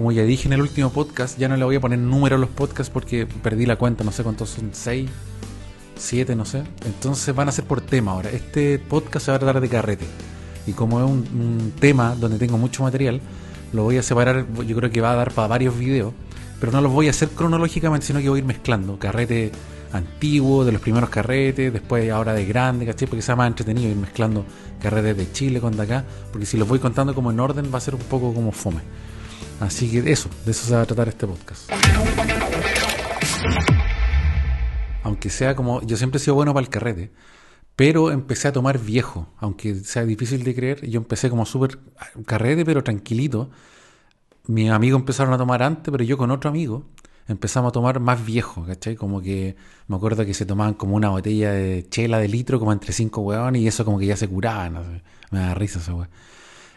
como ya dije en el último podcast, ya no le voy a poner número a los podcasts porque perdí la cuenta, no sé cuántos son, seis, siete, no sé. Entonces van a ser por tema ahora. Este podcast se va a tratar de carrete. Y como es un, un tema donde tengo mucho material, lo voy a separar, yo creo que va a dar para varios videos, pero no los voy a hacer cronológicamente, sino que voy a ir mezclando. Carrete antiguo, de los primeros carretes, después ahora de grande, ¿cachai? Porque sea más entretenido ir mezclando carretes de Chile con de acá, porque si los voy contando como en orden va a ser un poco como fome. Así que eso, de eso se va a tratar este podcast. Aunque sea como, yo siempre he sido bueno para el carrete, pero empecé a tomar viejo, aunque sea difícil de creer, yo empecé como súper carrete, pero tranquilito. Mis amigos empezaron a tomar antes, pero yo con otro amigo empezamos a tomar más viejo, ¿cachai? Como que me acuerdo que se tomaban como una botella de chela de litro, como entre cinco hueones, y eso como que ya se curaban, no sé. me da risa esa hueá.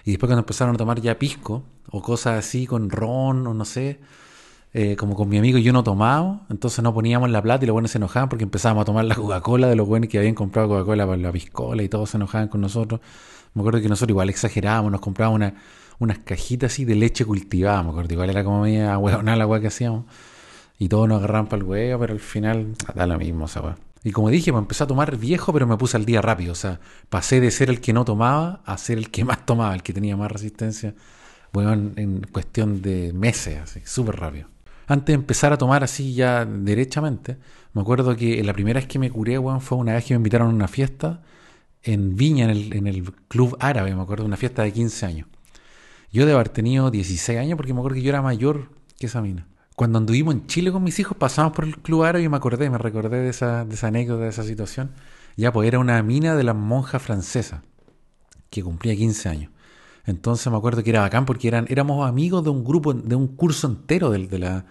Y después cuando empezaron a tomar ya pisco, o cosas así con ron, o no sé, eh, como con mi amigo yo no tomábamos, entonces no poníamos la plata y los buenos se enojaban porque empezábamos a tomar la Coca-Cola de los buenos que habían comprado Coca-Cola para la piscola y todos se enojaban con nosotros. Me acuerdo que nosotros igual exagerábamos, nos comprábamos una, unas cajitas así de leche cultivada, me acuerdo, igual era como media hueonada la hueá que hacíamos. Y todos nos agarraban para el huevo, pero al final da lo mismo esa hueá. Y como dije, me empecé a tomar viejo, pero me puse al día rápido. O sea, pasé de ser el que no tomaba a ser el que más tomaba, el que tenía más resistencia. Bueno, en, cuestión de meses, así, súper rápido. Antes de empezar a tomar así ya derechamente, me acuerdo que la primera vez que me curé, weón, fue una vez que me invitaron a una fiesta en Viña, en el, en el Club Árabe, me acuerdo, una fiesta de 15 años. Yo debo haber tenido 16 años porque me acuerdo que yo era mayor que esa mina cuando anduvimos en Chile con mis hijos, pasamos por el Club Árabe y me acordé, me recordé de esa, de esa anécdota, de esa situación. Ya, pues era una mina de las monjas francesas, que cumplía 15 años. Entonces me acuerdo que era bacán porque eran, éramos amigos de un grupo, de un curso entero de, de la,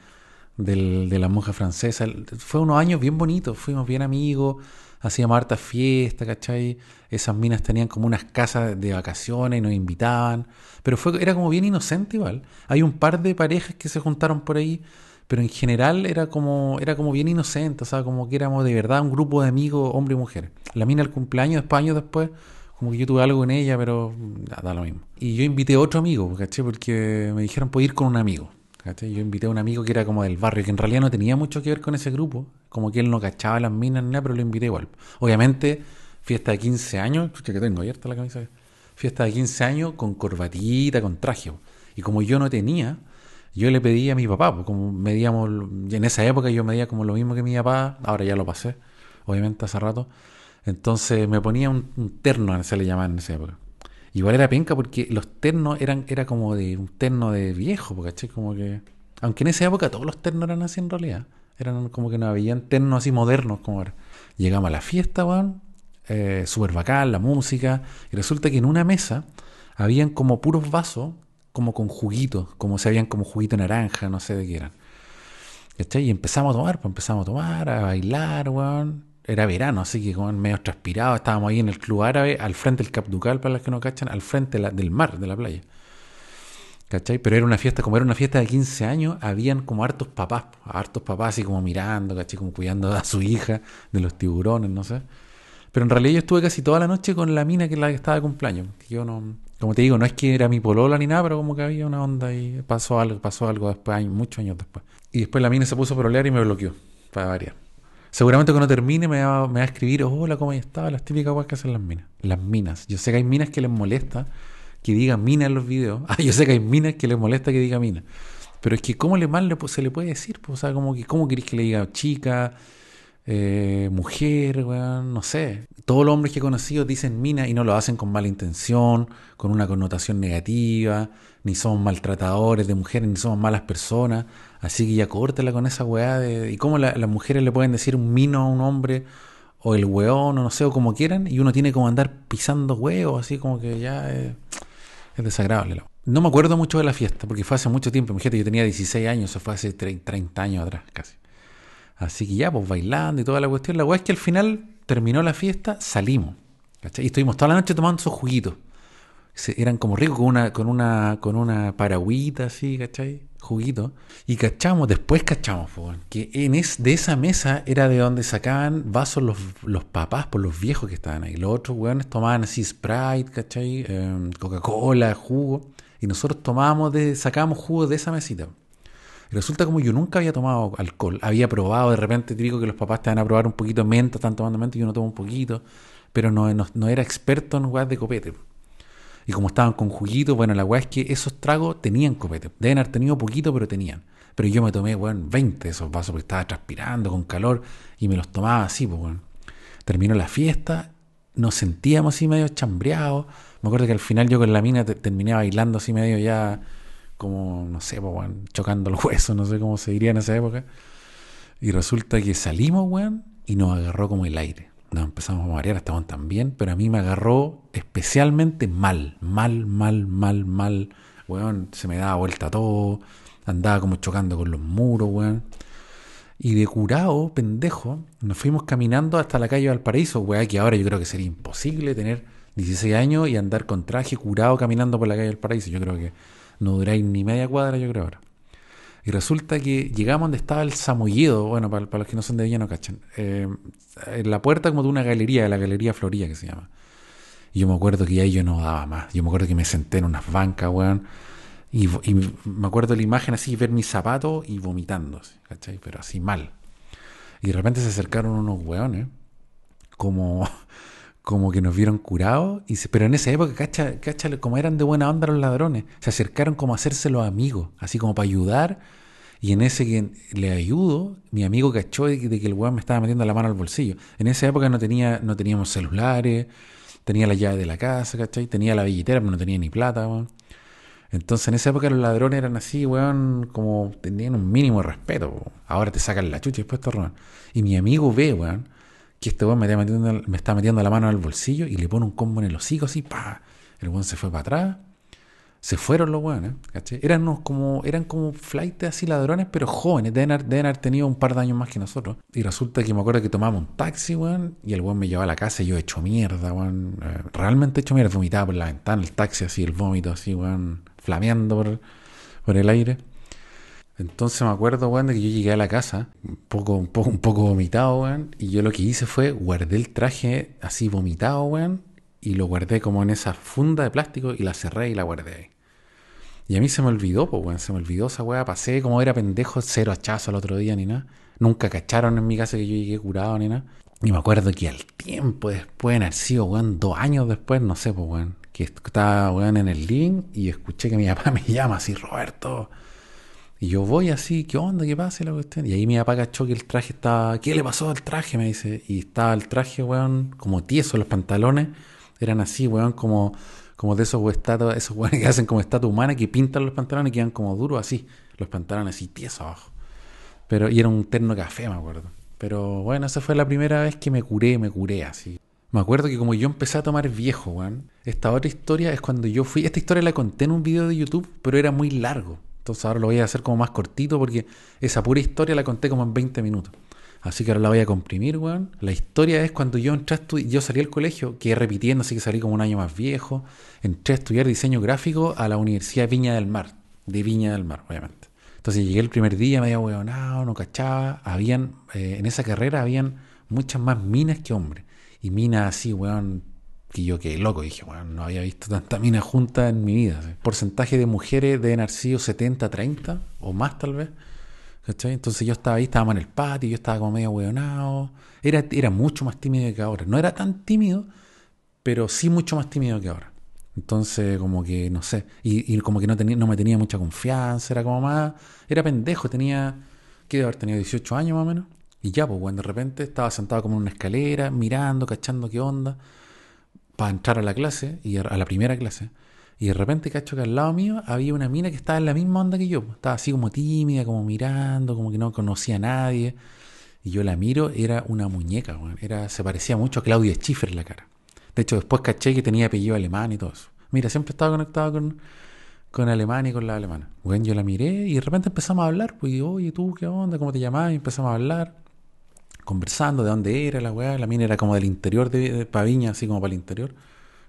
de la monja francesa. Fue unos años bien bonitos, fuimos bien amigos, hacíamos harta fiesta, ¿cachai? Esas minas tenían como unas casas de vacaciones y nos invitaban. Pero fue, era como bien inocente igual. Hay un par de parejas que se juntaron por ahí, pero en general era como, era como bien inocente, o sea, como que éramos de verdad un grupo de amigos, hombre y mujer. La mina el cumpleaños, después años después, como que yo tuve algo con ella, pero da lo mismo. Y yo invité a otro amigo, ¿cachai? Porque me dijeron, puedo ir con un amigo. Yo invité a un amigo que era como del barrio, que en realidad no tenía mucho que ver con ese grupo, como que él no cachaba las minas ni nada, pero lo invité igual. Obviamente, fiesta de 15 años, que tengo abierta la camisa, fiesta de 15 años con corbatita, con traje. Y como yo no tenía, yo le pedí a mi papá, pues como medíamos, en esa época yo medía como lo mismo que mi papá, ahora ya lo pasé, obviamente hace rato. Entonces me ponía un, un terno, se le llamaba en esa época. Igual era penca porque los ternos eran era como de un terno de viejo, ¿cachai? Como que... Aunque en esa época todos los ternos eran así en realidad. Eran como que no habían ternos así modernos como ahora. Llegamos a la fiesta, weón. Eh, Súper bacán, la música. Y resulta que en una mesa habían como puros vasos, como con juguitos, como se habían como juguito naranja, no sé de qué eran. ¿Cachai? Y empezamos a tomar, pues empezamos a tomar, a bailar, weón era verano, así que como medio transpirado, estábamos ahí en el club árabe, al frente del Cap Ducal, para los que no cachan, al frente del mar, de la playa. Pero era una fiesta, como era una fiesta de 15 años, habían como hartos papás, hartos papás así como mirando, ¿cachai? Como cuidando a su hija de los tiburones, no sé. Pero en realidad yo estuve casi toda la noche con la mina que la que estaba de cumpleaños. Yo no, como te digo, no es que era mi polola ni nada, pero como que había una onda y pasó algo, pasó algo después, muchos años después. Y después la mina se puso a prolear y me bloqueó, para variar. Seguramente cuando termine me va, me va a escribir, hola, ¿cómo estaba? Las típicas cosas que hacen las minas. Las minas. Yo sé que hay minas que les molesta que diga mina en los videos. Ah, yo sé que hay minas que les molesta que diga mina. Pero es que ¿cómo le mal se le puede decir? Pues, o sea, como que, ¿cómo querés que le diga chica, eh, mujer, no sé. Todos los hombres que he conocido dicen mina y no lo hacen con mala intención, con una connotación negativa, ni son maltratadores de mujeres, ni somos malas personas. Así que ya córtala con esa weá de. ¿Y cómo las mujeres le pueden decir un mino a un hombre? O el weón, o no sé, o como quieran, y uno tiene como andar pisando huevos, así como que ya es, desagradable. No me acuerdo mucho de la fiesta, porque fue hace mucho tiempo. Imagínate, yo tenía 16 años, eso fue hace 30 años atrás casi. Así que ya, pues bailando y toda la cuestión. La weá es que al final terminó la fiesta, salimos. ¿cachai? Y estuvimos toda la noche tomando esos juguitos. eran como ricos con una, con una, con una paragüita así, ¿cachai? Juguito. Y cachamos, después cachamos, que en es, de esa mesa era de donde sacaban vasos los, los papás por los viejos que estaban ahí. Los otros weones tomaban así Sprite, ¿cachai? Em, Coca-Cola, jugo. y nosotros tomábamos de, sacábamos jugo de esa mesita. Y resulta como yo nunca había tomado alcohol, había probado de repente, típico que los papás te van a probar un poquito menta, están tomando menta y yo no tomo un poquito, pero no, no, era experto en weas de copete. Y como estaban con juguito, bueno, la weá es que esos tragos tenían copete. Deben haber tenido poquito, pero tenían. Pero yo me tomé, weón, 20 de esos vasos porque estaba transpirando con calor y me los tomaba así, pues, weón. Terminó la fiesta, nos sentíamos así medio chambreados. Me acuerdo que al final yo con la mina terminé bailando así medio ya como, no sé, pues, weón, chocando el hueso, no sé cómo se diría en esa época. Y resulta que salimos, weón, y nos agarró como el aire nos empezamos a marear, estaban también, pero a mí me agarró especialmente mal, mal, mal, mal, mal. Weón, se me daba vuelta todo, andaba como chocando con los muros, weón. Y de curado, pendejo, nos fuimos caminando hasta la calle Valparaíso, weón, que ahora yo creo que sería imposible tener 16 años y andar con traje curado caminando por la calle Valparaíso. Yo creo que no duráis ni media cuadra, yo creo ahora. Y resulta que llegamos donde estaba el Samoyedo, bueno, para, los que no son de Villa no cachan, eh, en la puerta como de una galería, de la Galería Floría que se llama. Y yo me acuerdo que ahí yo no daba más. Yo me acuerdo que me senté en unas bancas, weón. Y, me acuerdo la imagen así, ver mis zapatos y vomitando, ¿cachai? Pero así mal. Y de repente se acercaron unos weones, como, como que nos vieron curados. Y pero en esa época, cacha, como eran de buena onda los ladrones, se acercaron como a hacerse los amigos, así como para ayudar y en ese que le ayudo, mi amigo cachó de que, el weón me estaba metiendo la mano al bolsillo. En esa época no, tenía, no teníamos celulares, tenía la llave de la casa, ¿cachai? Tenía la billetera, pero no tenía ni plata, weón. Entonces en esa época los ladrones eran así, weón, como tenían un mínimo respeto. Ahora te sacan la chucha y después te roban. Y mi amigo ve, weón, que este weón me está, metiendo, me está metiendo la mano al bolsillo y le pone un combo en el hocico así, pa. El weón se fue para atrás se fueron los weones, ¿cachai? Eran como, eran como flight así ladrones, pero jóvenes, deben haber, tenido un par de años más que nosotros. Y resulta que me acuerdo que tomamos un taxi, weón, y el weón me llevaba a la casa y yo hecho mierda, weón. Eh, realmente hecho mierda, vomitaba por la ventana, el taxi así, el vómito así, weón, flameando por el aire. Entonces me acuerdo, weón, de que yo llegué a la casa, un poco, un poco, un poco vomitado, weón, y yo lo que hice fue guardé el traje así vomitado, weón, y lo guardé como en esa funda de plástico y la cerré y la guardé ahí. Y a mí se me olvidó, pues, weón, se me olvidó esa weá. Pasé como era pendejo, cero hachazo el otro día ni nada. Nunca cacharon en mi casa que yo llegué curado ni nada. Y me acuerdo que al tiempo después, en el sido, weón, dos años después, no sé, pues, weón, que estaba, weón, en el link y escuché que mi papá me llama así, Roberto. Y yo voy así, ¿qué onda? ¿Qué pasa? La cuestión? Y ahí mi papá cachó que el traje estaba, ¿qué le pasó al traje? Me dice. Y estaba el traje, weón, como tieso, los pantalones eran así, weón, como como de esos estatuas, esos weones que hacen como estatua humana que pintan los pantalones y quedan como duros así, los pantalones así tiesos abajo. Pero, y era un terno café, me acuerdo. Pero bueno, esa fue la primera vez que me curé, me curé así. Me acuerdo que como yo empecé a tomar viejo, weón, esta otra historia es cuando yo fui, esta historia la conté en un video de YouTube, pero era muy largo. Entonces ahora lo voy a hacer como más cortito porque esa pura historia la conté como en 20 minutos. Así que ahora la voy a comprimir, weón. La historia es cuando yo entré a yo salí del colegio, que repitiendo, así que salí como un año más viejo. Entré a estudiar diseño gráfico a la Universidad de Viña del Mar, de Viña del Mar, obviamente. Entonces llegué el primer día, medio weonado, no cachaba. Habían, eh, en esa carrera habían muchas más minas que hombres. Y minas así, weón, que yo quedé loco. Dije, weón, no había visto tanta mina junta en mi vida. Porcentaje de mujeres de nacido 70-30 o más tal vez. Entonces yo estaba ahí, estábamos en el patio, yo estaba como medio hueonado. Era, era mucho más tímido que ahora. No era tan tímido, pero sí mucho más tímido que ahora. Entonces, como que, no sé, y, como que no, tenía, no me tenía mucha confianza, era como más, era pendejo, tenía, ¿qué debe haber tenido? 18 años más o menos. Y ya, pues, bueno, de repente estaba sentado como en una escalera, mirando, cachando qué onda, para entrar a la clase, y a la primera clase. Y de repente cacho que al lado mío había una mina que estaba en la misma onda que yo. Estaba así como tímida, como mirando, como que no conocía a nadie. Y yo la miro, era una muñeca, era, se parecía mucho a Claudia Schiffer la cara. De hecho, después caché que tenía apellido alemán y todo eso. Mira, siempre estaba conectado con, con Alemania y con la alemana. Bueno, yo la miré y de repente empezamos a hablar. Pues, oye, ¿tú qué onda? ¿Cómo te llamás? Y empezamos a hablar, conversando de dónde era la weá. La mina era como del interior de, de Paviña, así como para el interior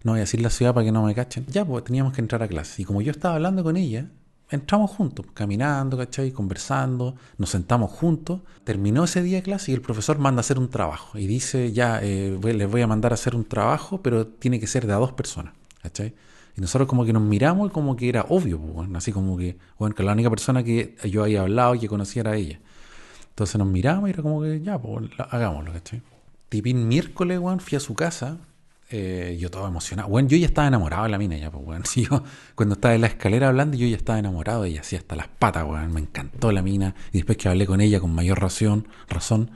no voy a decir la ciudad para que no me cachen. Ya, pues teníamos que entrar a clase. Y como yo estaba hablando con ella, entramos juntos, caminando, ¿cachai? Conversando, nos sentamos juntos. Terminó ese día de clase y el profesor manda a hacer un trabajo. Y dice, ya, eh, les voy a mandar a hacer un trabajo, pero tiene que ser de a dos personas, ¿cachai? Y nosotros como que nos miramos y como que era obvio, pues, weón. Así como que, bueno, que la única persona que yo había hablado y que conocía era ella. Entonces nos miramos y era como que, ya, pues, hagámoslo, ¿cachai? Tipín miércoles, weón, fui a su casa. eh, yo todo emocionado. Bueno, yo ya estaba enamorado de la mina ya, pues, weón. Sí, yo, cuando estaba en la escalera hablando, yo ya estaba enamorado ella, así hasta las patas, weón. Me encantó la mina. Y después que hablé con ella con mayor razón, razón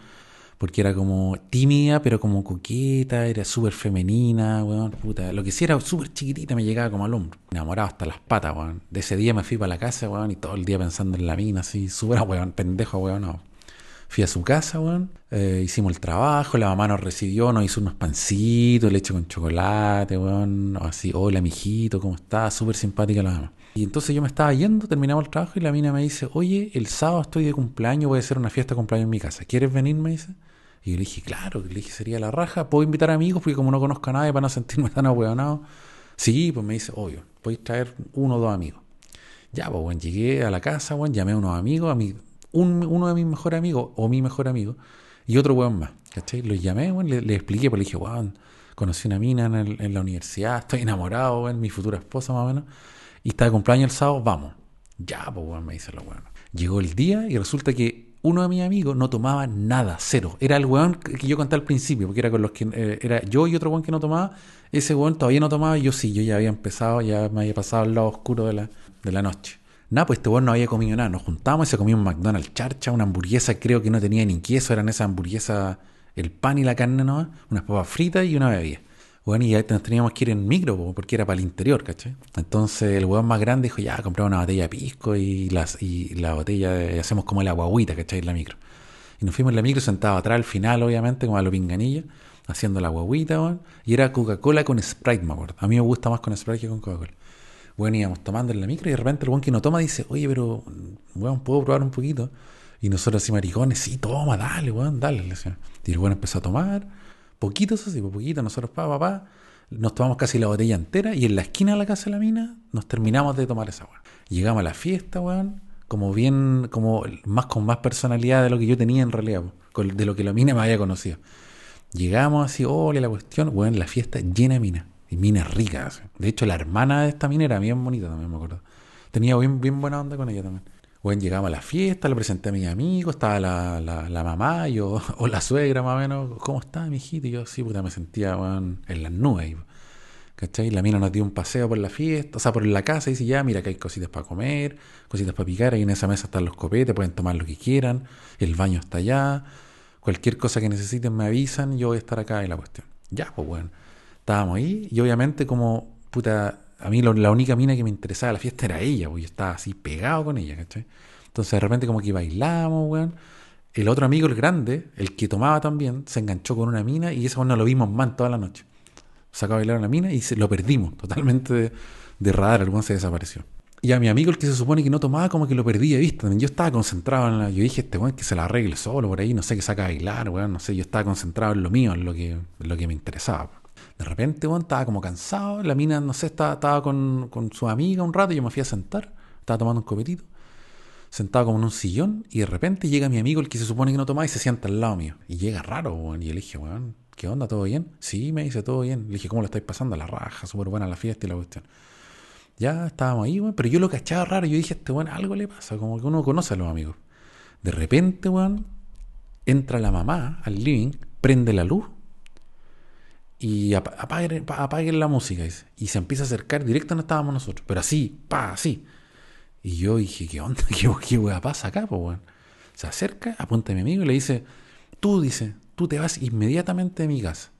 porque era como tímida, pero como coqueta, era súper femenina, weón, puta. Lo que sí era súper chiquitita, me llegaba como al hombro. Enamorado hasta las patas, weón. De ese día me fui para la casa, weón, y todo el día pensando en la mina, así, súper, weón, pendejo, weón, no. Fui a su casa, weón, eh, hicimos el trabajo, la mamá nos recibió, nos hizo unos pancitos, leche con chocolate, weón, así, hola, mijito, ¿cómo estás? Súper simpática la mamá. Y entonces yo me estaba yendo, terminamos el trabajo y la mina me dice, oye, el sábado estoy de cumpleaños, voy a hacer una fiesta de cumpleaños en mi casa. ¿Quieres venir? Me dice. Y yo le dije, claro, le dije, sería la raja. ¿Puedo invitar amigos? Porque como no conozco a nadie para no sentirme tan ahueonado. Sí, pues me dice, obvio, podéis traer uno o dos amigos. Ya, pues, bueno, llegué a la casa, bueno, llamé a unos amigos, a mi, un- uno de mis mejores amigos, o mi mejor amigo, y otro weón más, ¿cachai? Los llamé, bueno, le, expliqué, pues le dije, weón, conocí una mina en, el- en la universidad, estoy enamorado, weón, mi futura esposa más o menos, y está de cumpleaños el sábado, vamos. Ya, pues, weón, me dice lo weón. Llegó el día y resulta que uno de mis amigos no tomaba nada, cero. Era el weón que yo conté al principio, porque era con los que eh, era yo y otro weón que no tomaba. Ese weón todavía no tomaba y yo sí, yo ya había empezado, ya me había pasado al lado oscuro de la, de la noche. Nada, pues este weón no había comido nada. Nos juntamos y se comía un McDonald's charcha, una hamburguesa, creo que no tenía ni queso, eran esas hamburguesas, el pan y la carne nomás, unas papas fritas y una bebida. Bueno, y ya nos teníamos que ir en micro, po, porque era para el interior, ¿cachai? Entonces el weón más grande dijo, ya, compramos una botella de pisco y, las, y la botella, hacemos como la guaguita, ¿cachai? En la micro. Y nos fuimos en la micro sentados atrás al final, obviamente, como a lo pinganillo, haciendo la guaguita, weón. Y era Coca-Cola con Sprite, me acuerdo. A mí me gusta más con Sprite que con Coca-Cola. Bueno, íbamos tomando en la micro y de repente el weón que no toma dice, oye, pero, weón, ¿puedo probar un poquito? Y nosotros así maricones, sí, toma, dale, weón, dale. le. Y el weón empezó a tomar, poquito eso sí, pues, poquito, nosotros pa, pa, nos tomamos casi la botella entera y en la esquina de la casa de la mina nos terminamos de tomar esa weón. Llegamos a la fiesta, weón, como bien, como más con más personalidad de lo que yo tenía en realidad, de lo que la mina me había conocido. Llegamos así, ole la cuestión, weón, la fiesta llena de minas. Y minas ricas. así. De hecho, la hermana de esta mina era bien bonita también, me acuerdo. Tenía bien, bien buena onda con ella también. Bueno, llegamos a la fiesta, le presenté a mis amigos, estaba la, la, mamá, yo, o la suegra más o menos, ¿cómo está mi hijito? Y yo, sí, puta, me sentía weón, en las nubes. ¿Cachai? La mina nos dio un paseo por la fiesta, o sea, por la casa, y dice, ya, mira que hay cositas para comer, cositas para picar, ahí en esa mesa están los copetes, pueden tomar lo que quieran, el baño está allá, cualquier cosa que necesiten me avisan, yo voy a estar acá y la cuestión. Ya, pues bueno, estábamos ahí, y obviamente como, puta, a mí la única mina que me interesaba de la fiesta era ella, pues yo estaba así pegado con ella, ¿cachai? Entonces de repente como que bailamos, weón. El otro amigo, el grande, el que tomaba también, se enganchó con una mina y weón no lo vimos más toda la noche sacó a bailar a una mina y se, lo perdimos totalmente de, de radar, el weón se desapareció. Y a mi amigo, el que se supone que no tomaba, como que lo perdí de vista. Yo estaba concentrado en la. Yo dije, este weón que se la arregle solo por ahí, no sé, que saca a bailar, weón, no sé. Yo estaba concentrado en lo mío, en lo que, en lo que me interesaba. De repente, weón, estaba como cansado. La mina, no sé, estaba, con, con su amiga un rato. Yo me fui a sentar, estaba tomando un copetito, sentado como en un sillón. Y de repente llega mi amigo, el que se supone que no tomaba, y se sienta al lado mío. Y llega raro, weón. Y yo le dije, weón, ¿qué onda? ¿Todo bien? Sí, me dice, todo bien. Le dije, ¿cómo lo estáis pasando? La raja, súper buena la fiesta y la cuestión. Ya estábamos ahí, weón, pero yo lo cachaba raro. Yo dije, este weón, algo le pasa, como que uno conoce a los amigos. De repente, weón, entra la mamá al living, prende la luz y apa- apaguen, pa- apaguen la música. dice. Y se empieza a acercar directo donde estábamos nosotros, pero así, pa, así. Y yo dije, ¿qué onda? ¿Qué, qué weá pasa acá, po? Se acerca, apunta a mi amigo y le dice, tú, dice, tú te vas inmediatamente de mi casa.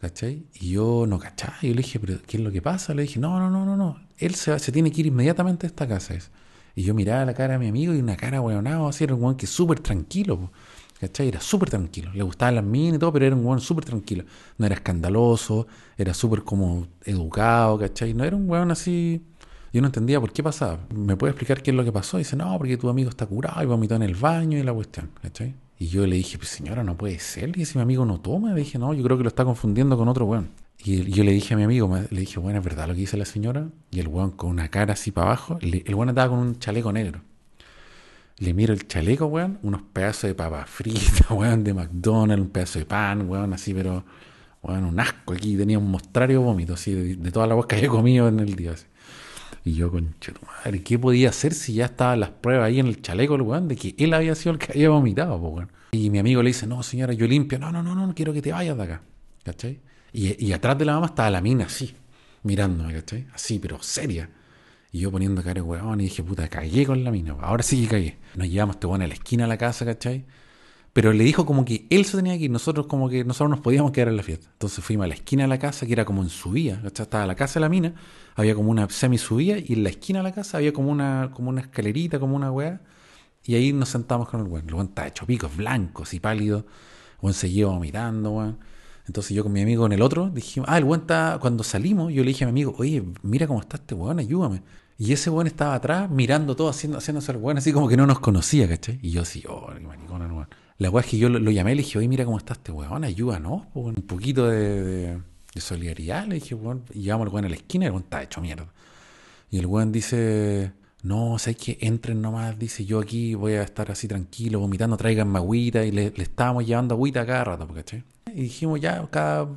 ¿Cachai? Y yo no cachaba. Yo le dije, ¿pero qué es lo que pasa? Le dije, no, no, no, no, no. Él se, tiene que ir inmediatamente a esta casa. dice. Y yo miraba la cara de mi amigo y una cara weonado, así era un weón que súper tranquilo, po, ¿cachai? Era súper tranquilo. Le gustaban las minas y todo, pero era un weón súper tranquilo. No era escandaloso, era súper como educado, ¿cachai? No era un weón así. Yo no entendía por qué pasaba. ¿Me puede explicar qué es lo que pasó? Y dice, no, porque tu amigo está curado y vomitó en el baño y la cuestión, ¿cachai? Y yo le dije, pues señora, no puede ser. Y si mi amigo no toma, le dije, no, yo creo que lo está confundiendo con otro weón. Y yo le dije a mi amigo, le dije, bueno, ¿es verdad lo que dice la señora? Y el weón con una cara así para abajo, el weón andaba con un chaleco negro. Le miro el chaleco, weón, unos pedazos de papas fritas, weón, de McDonald's, un pedazo de pan, weón, así, pero Bueno, un asco aquí, tenía un mostrario vómito, así, de, de todas las cosas que había comido en el día. Así. Y yo, conche tu madre, ¿qué podía hacer si ya estaban las pruebas ahí en el chaleco, el weón, de que él había sido el que había vomitado, weón? Y mi amigo le dice, no, señora, yo limpio. No, no, no, no, no quiero que te vayas de acá. ¿Cachai? Y, y atrás de la mamá estaba la mina así, mirándome, ¿cachai? Así, pero seria. Y yo poniendo cara de weón y dije, puta, cagué con la mina. Ahora sí que cagué. Nos llevamos este weón a la esquina de la casa, ¿cachai? Pero le dijo como que él se tenía que ir, nosotros como que nosotros nos podíamos quedar en la fiesta. Entonces fuimos a la esquina de la casa, que era como en subida, ¿cachai? Estaba la casa de la mina, había como una semi subida, y en la esquina de la casa había como una, como una escalerita, como una weá. Y ahí nos sentamos con el weón. El weón estaba hecho picos blancos y pálidos. El weón seguía vomitando, weón. Entonces yo con mi amigo en el otro dijimos, ah, el weón está, cuando salimos, yo le dije a mi amigo, oye, mira cómo está este weón, ayúdame. Y ese weón estaba atrás mirando todo, haciendo, haciéndose el weón, así como que no nos conocía, ¿cachai? Y yo así, oh, qué maricona, weón. La weá es que yo lo, lo, llamé le dije, oye, mira cómo está este weón, ayúdanos. Un poquito de, de, de, solidaridad, le dije, weón. Y llevamos al weón a la esquina el weón está hecho mierda. Y el weón dice, no, sé que entren nomás, dice, yo aquí voy a estar así tranquilo, vomitando, traigan agüita, y le, le estábamos llevando agüita cada rato, ¿cachai? Y dijimos, ya, cada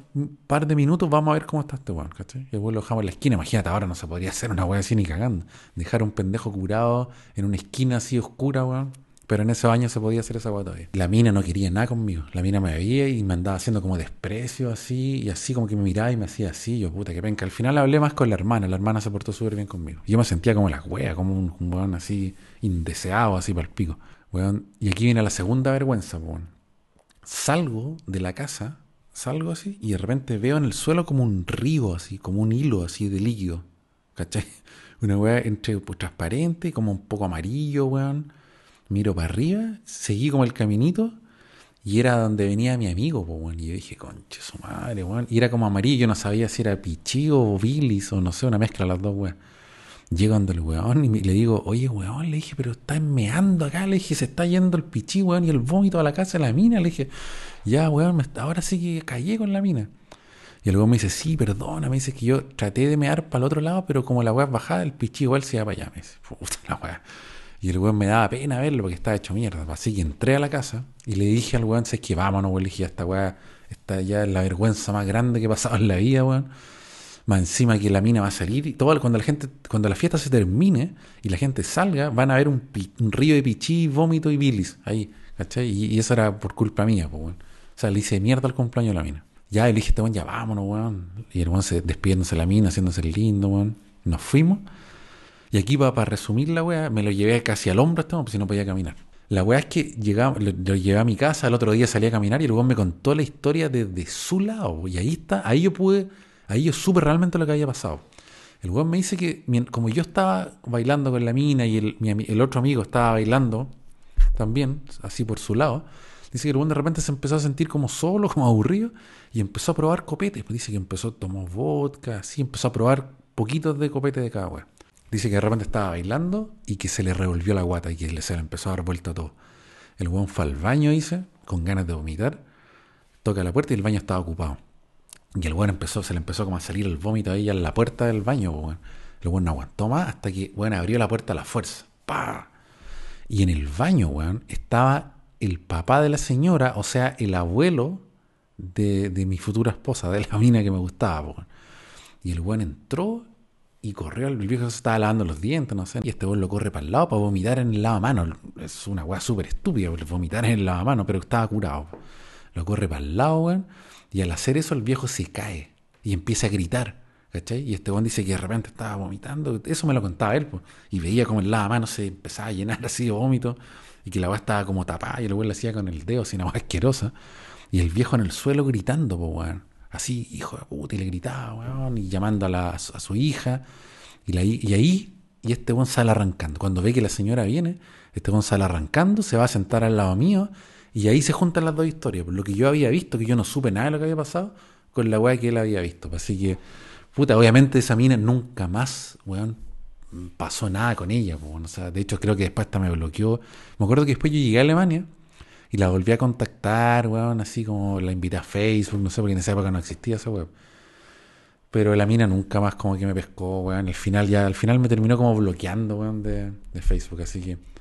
par de minutos vamos a ver cómo está este weón, ¿cachai? Y weón lo dejamos en la esquina, imagínate, ahora no se podría hacer una weá así ni cagando. Dejar un pendejo curado en una esquina así oscura, weón. Pero en ese baño se podía hacer esa weá todavía. La mina no quería nada conmigo. La mina me veía y me andaba haciendo como desprecio así, y así como que me miraba y me hacía así. Yo, puta, que penca. Al final hablé más con la hermana. La hermana se portó súper bien conmigo. Yo me sentía como la wea, como un, un weón así indeseado, así para el pico. Weón. Y aquí viene la segunda vergüenza, weón. Salgo de la casa, salgo así, y de repente veo en el suelo como un río, así, como un hilo así de líquido. ¿Cachai? Una weá entre pues, transparente, como un poco amarillo, weón miro para arriba, seguí como el caminito y era donde venía mi amigo, bueno. Y yo dije, conche su madre, weón. Y era como amarillo, yo no sabía si era pichí o bilis o no sé, una mezcla de las dos, weón. Llego donde el weón y le digo, oye, weón, le dije, pero está meando acá, le dije, se está yendo el pichí, weón, y el vómito a la casa de la mina. Le dije, ya, weón, ahora sí que callé con la mina. Y el weón me dice, sí, perdona, me dice que yo traté de mear para el otro lado, pero como la weá bajada, el pichí igual se iba para allá. Me dice, puta la weá. Y el weón me daba pena verlo porque estaba hecho mierda. Así que entré a la casa y le dije al weón, es que vámonos, weón. Le dije, esta weá, esta ya es la vergüenza más grande que he pasado en la vida, weón. Más encima que la mina va a salir y todo, cuando la gente, cuando la fiesta se termine y la gente salga, van a ver un, un río de pichí, vómito y bilis ahí, ¿cachai? Y, eso era por culpa mía, pues, weón. O sea, le hice mierda al cumpleaños de la mina. Ya, le dije, este ya vámonos, weón. Y el weón se despidiéndose de la mina, haciéndose el lindo, weón. Nos fuimos. Y aquí, para, para resumir la weá, me lo llevé casi al hombro, este, pues si no podía caminar. La weá es que llegaba, lo, llevé a mi casa, el otro día salí a caminar y el weón me contó la historia desde su lado. Y ahí está, ahí yo pude, ahí yo supe realmente lo que había pasado. El weón me dice que, como yo estaba bailando con la mina y el, mi, el otro amigo estaba bailando también, así por su lado, dice que el weón de repente se empezó a sentir como solo, como aburrido, y empezó a probar copetes. Dice que empezó, tomó vodka, así, empezó a probar poquitos de copete de cada weá. Dice que de repente estaba bailando y que se le revolvió la guata y que se le empezó a dar vuelta todo. El weón fue al baño, dice, con ganas de vomitar. Toca la puerta y el baño estaba ocupado. Y el weón empezó, se le empezó como a salir el vómito ahí en la puerta del baño, weón. El weón no aguantó más hasta que, weón, abrió la puerta a la fuerza. ¡Pah! Y en el baño, weón, estaba el papá de la señora, o sea, el abuelo de, de mi futura esposa, de la mina que me gustaba. Y el weón entró y corrió, el viejo se estaba lavando los dientes, no sé, y este weón lo corre para el lado para vomitar en el lavamano. Es una weá súper estúpida, vomitar en el lavamano, pero estaba curado. Lo corre para el lado, y al hacer eso el viejo se cae y empieza a gritar, ¿cachai? Y este weón dice que de repente estaba vomitando, eso me lo contaba él, y veía como el lavamano se empezaba a llenar así de vómito, y que la weá estaba como tapada, y el weón le hacía con el dedo, una weá asquerosa, y el viejo en el suelo gritando, pues, weón así, hijo de puta, y le gritaba, weón, y llamando a, la, su hija. Y, la, y ahí, y este weón sale arrancando. Cuando ve que la señora viene, este weón sale arrancando, se va a sentar al lado mío, y ahí se juntan las dos historias. Por lo que yo había visto, que yo no supe nada de lo que había pasado, con la weá que él había visto. Así que, puta, obviamente esa mina nunca más, weón, pasó nada con ella. Pues, o sea, de hecho, creo que después hasta me bloqueó. Me acuerdo que después yo llegué a Alemania y la volví a contactar, weón, así como la invité a Facebook, no sé, porque en esa época no existía esa web. Pero la mina nunca más como que me pescó, weón. Al final ya, al final me terminó como bloqueando, weón, de, de Facebook, así que...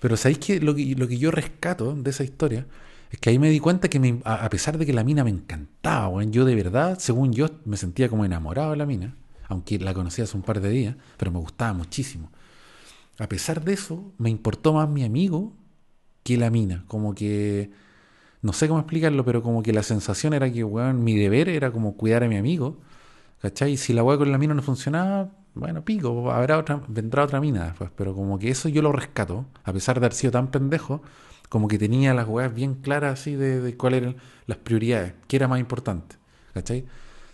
Pero ¿sabéis que lo, que yo rescato de esa historia Es que ahí me di cuenta que a, pesar de que la mina me encantaba, weón, yo de verdad, según yo, me sentía como enamorado de la mina, aunque la conocía hace un par de días, pero me gustaba muchísimo. A pesar de eso, me importó más mi amigo que la mina. Como que, no sé cómo explicarlo, pero como que la sensación era que, weón, mi deber era como cuidar a mi amigo. ¿Cachai? Y si la weá con la mina no funcionaba, bueno, pico, habrá otra, vendrá otra mina después. Pero como que eso yo lo rescato, a pesar de haber sido tan pendejo, como que tenía las weas bien claras así de, cuáles eran las prioridades, qué era más importante, ¿cachai?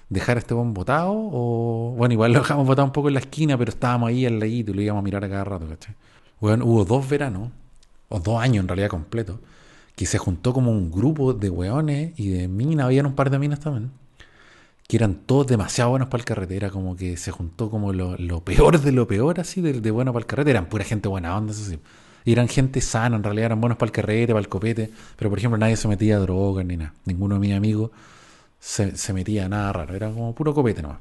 Dejar este buen botado o, bueno, igual lo dejamos botado un poco en la esquina, pero estábamos ahí al ladito y lo íbamos a mirar a cada rato, ¿cachai? Hubo dos veranos, o dos años en realidad completos, que se juntó como un grupo de weones y de minas, habían un par de minas también, que eran todos demasiado buenos para el carretera, como que se juntó como lo, peor de lo peor así, de, bueno para el carretera, eran pura gente buena onda, eso sí y eran gente sana, en realidad eran buenos para el carrete, para el copete, pero por ejemplo nadie se metía a drogas ni nada. Ninguno de mis amigos se, metía a nada raro, era como puro copete nomás.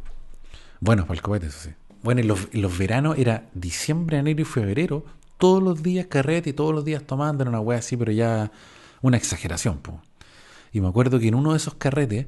Buenos para el copete, eso sí. Bueno, en los, veranos era diciembre, enero y febrero, todos los días carrete y todos los días tomando, era una wea así, pero ya una exageración. Po. Y me acuerdo que en uno de esos carretes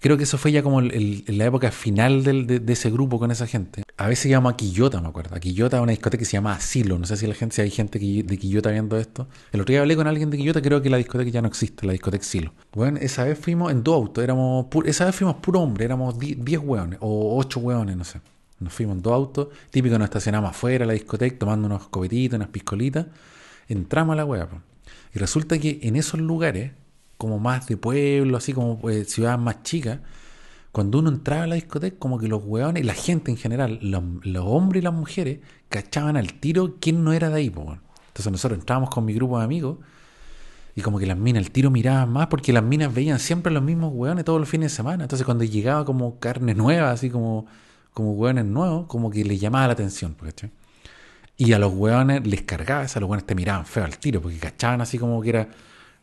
creo que eso fue ya como la época final de, ese grupo con esa gente. A veces se llama Quillota, me acuerdo. Quillota es una discoteca que se llama Asilo. No sé si la gente, hay gente de Quillota viendo esto. El otro día hablé con alguien de Quillota, creo que la discoteca ya no existe, la discoteca Asilo. Bueno, esa vez fuimos en dos autos, éramos esa vez fuimos puro hombre, éramos 10 hueones o 8 hueones, no sé. Nos fuimos en dos autos, típico nos estacionamos afuera la discoteca tomando unos copetitos, unas piscolitas. Entramos a la hueá. Y resulta que en esos lugares como más de pueblo, así como pues, ciudades más chicas, cuando uno entraba a la discoteca, como que los hueones, la gente en general, los, hombres y las mujeres, cachaban al tiro quién no era de ahí. Pues, Entonces nosotros entrábamos con mi grupo de amigos y como que las minas, el tiro miraban más porque las minas veían siempre los mismos hueones todos los fines de semana. Entonces cuando llegaba como carne nueva, así como, como hueones nuevos, como que les llamaba la atención. Pues, y a los hueones les cargaba, a los hueones te miraban feo al tiro porque cachaban así como que era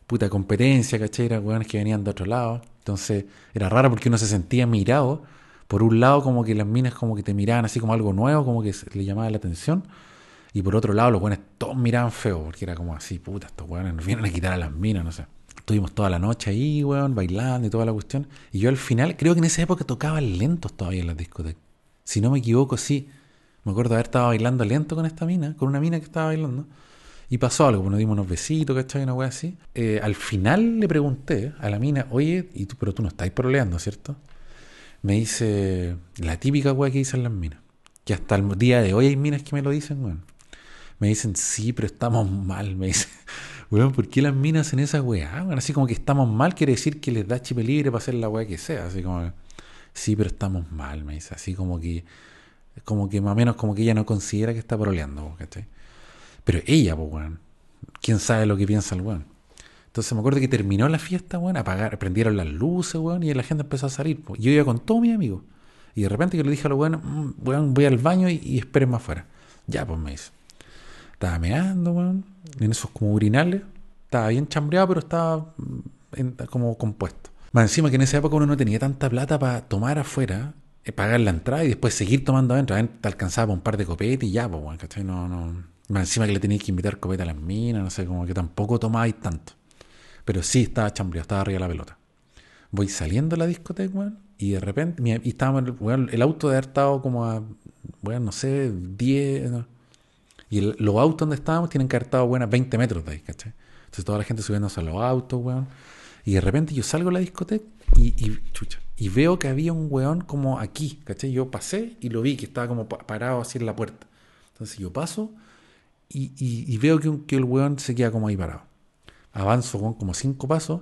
puta competencia, ¿cachai? Eran weones que venían de otro lado. Entonces era raro porque uno se sentía mirado. Por un lado, como que las minas como que te miraban así como algo nuevo, como que le llamaba la atención. Y por otro lado, los weones todos miraban feo, porque era como así, puta, estos weones nos vienen a quitar a las minas, no sé. Estuvimos toda la noche ahí, weón, bailando y toda la cuestión. Y yo al final, creo que en esa época tocaba lentos todavía en las discotecas. Si no me equivoco, sí. Me acuerdo de haber estado bailando lento con esta mina, con una mina que estaba bailando. Y pasó algo, pues nos dimos unos besitos, ¿cachai? Una wea así. Eh, al final le pregunté a la mina, oye, ¿y tú, pero tú no estás proleando, ¿cierto? Me dice la típica wea que dicen las minas. Que hasta el día de hoy hay minas que me lo dicen, weón. Me dicen, sí, pero estamos mal. Me dicen, weón, ¿por qué las minas hacen esa weá? Así como que estamos mal quiere decir que les da chip libre para hacer la weá que sea. Así como, sí, pero estamos mal, me dice. Así como que, como que más o menos como que ella no considera que está proleando, ¿cachai? Pero ella, pues, weón. ¿Quién sabe lo que piensa el weón? Entonces me acuerdo que terminó la fiesta, weón, apagar, prendieron las luces, weón, y la gente empezó a salir. Yo iba con todos mis amigos. Y de repente yo le dije a los weones, mm, weón, voy al baño y, y esperen más afuera. Ya, pues me dice. Estaba meando, weón, en esos como urinales. Estaba bien chambreado, pero estaba mm, como compuesto. Más encima que en esa época uno no tenía tanta plata para tomar afuera, eh, pagar la entrada y después seguir tomando adentro. Te alcanzaba un par de copetes y ya, pues, weón, ¿cachai? No, no encima que le tenéis que invitar copeta a las minas, no sé, como que tampoco tomáis tanto. Pero sí estaba chambreado, estaba arriba de la pelota. Voy saliendo de la discoteca, weón, y de repente, y estábamos, weón, el auto de haber estado como a, weón, no sé, 10. Y los autos donde estábamos tienen que haber estado, weón, a 20 metros de ahí, ¿cachai? Entonces toda la gente subiéndose a los autos, weón. Y de repente yo salgo de la discoteca y, y, chucha, y veo que había un weón como aquí, ¿cachai? Yo pasé y lo vi que estaba como parado así en la puerta. Entonces yo paso y, veo que, el weón se queda como ahí parado. Avanzo como cinco pasos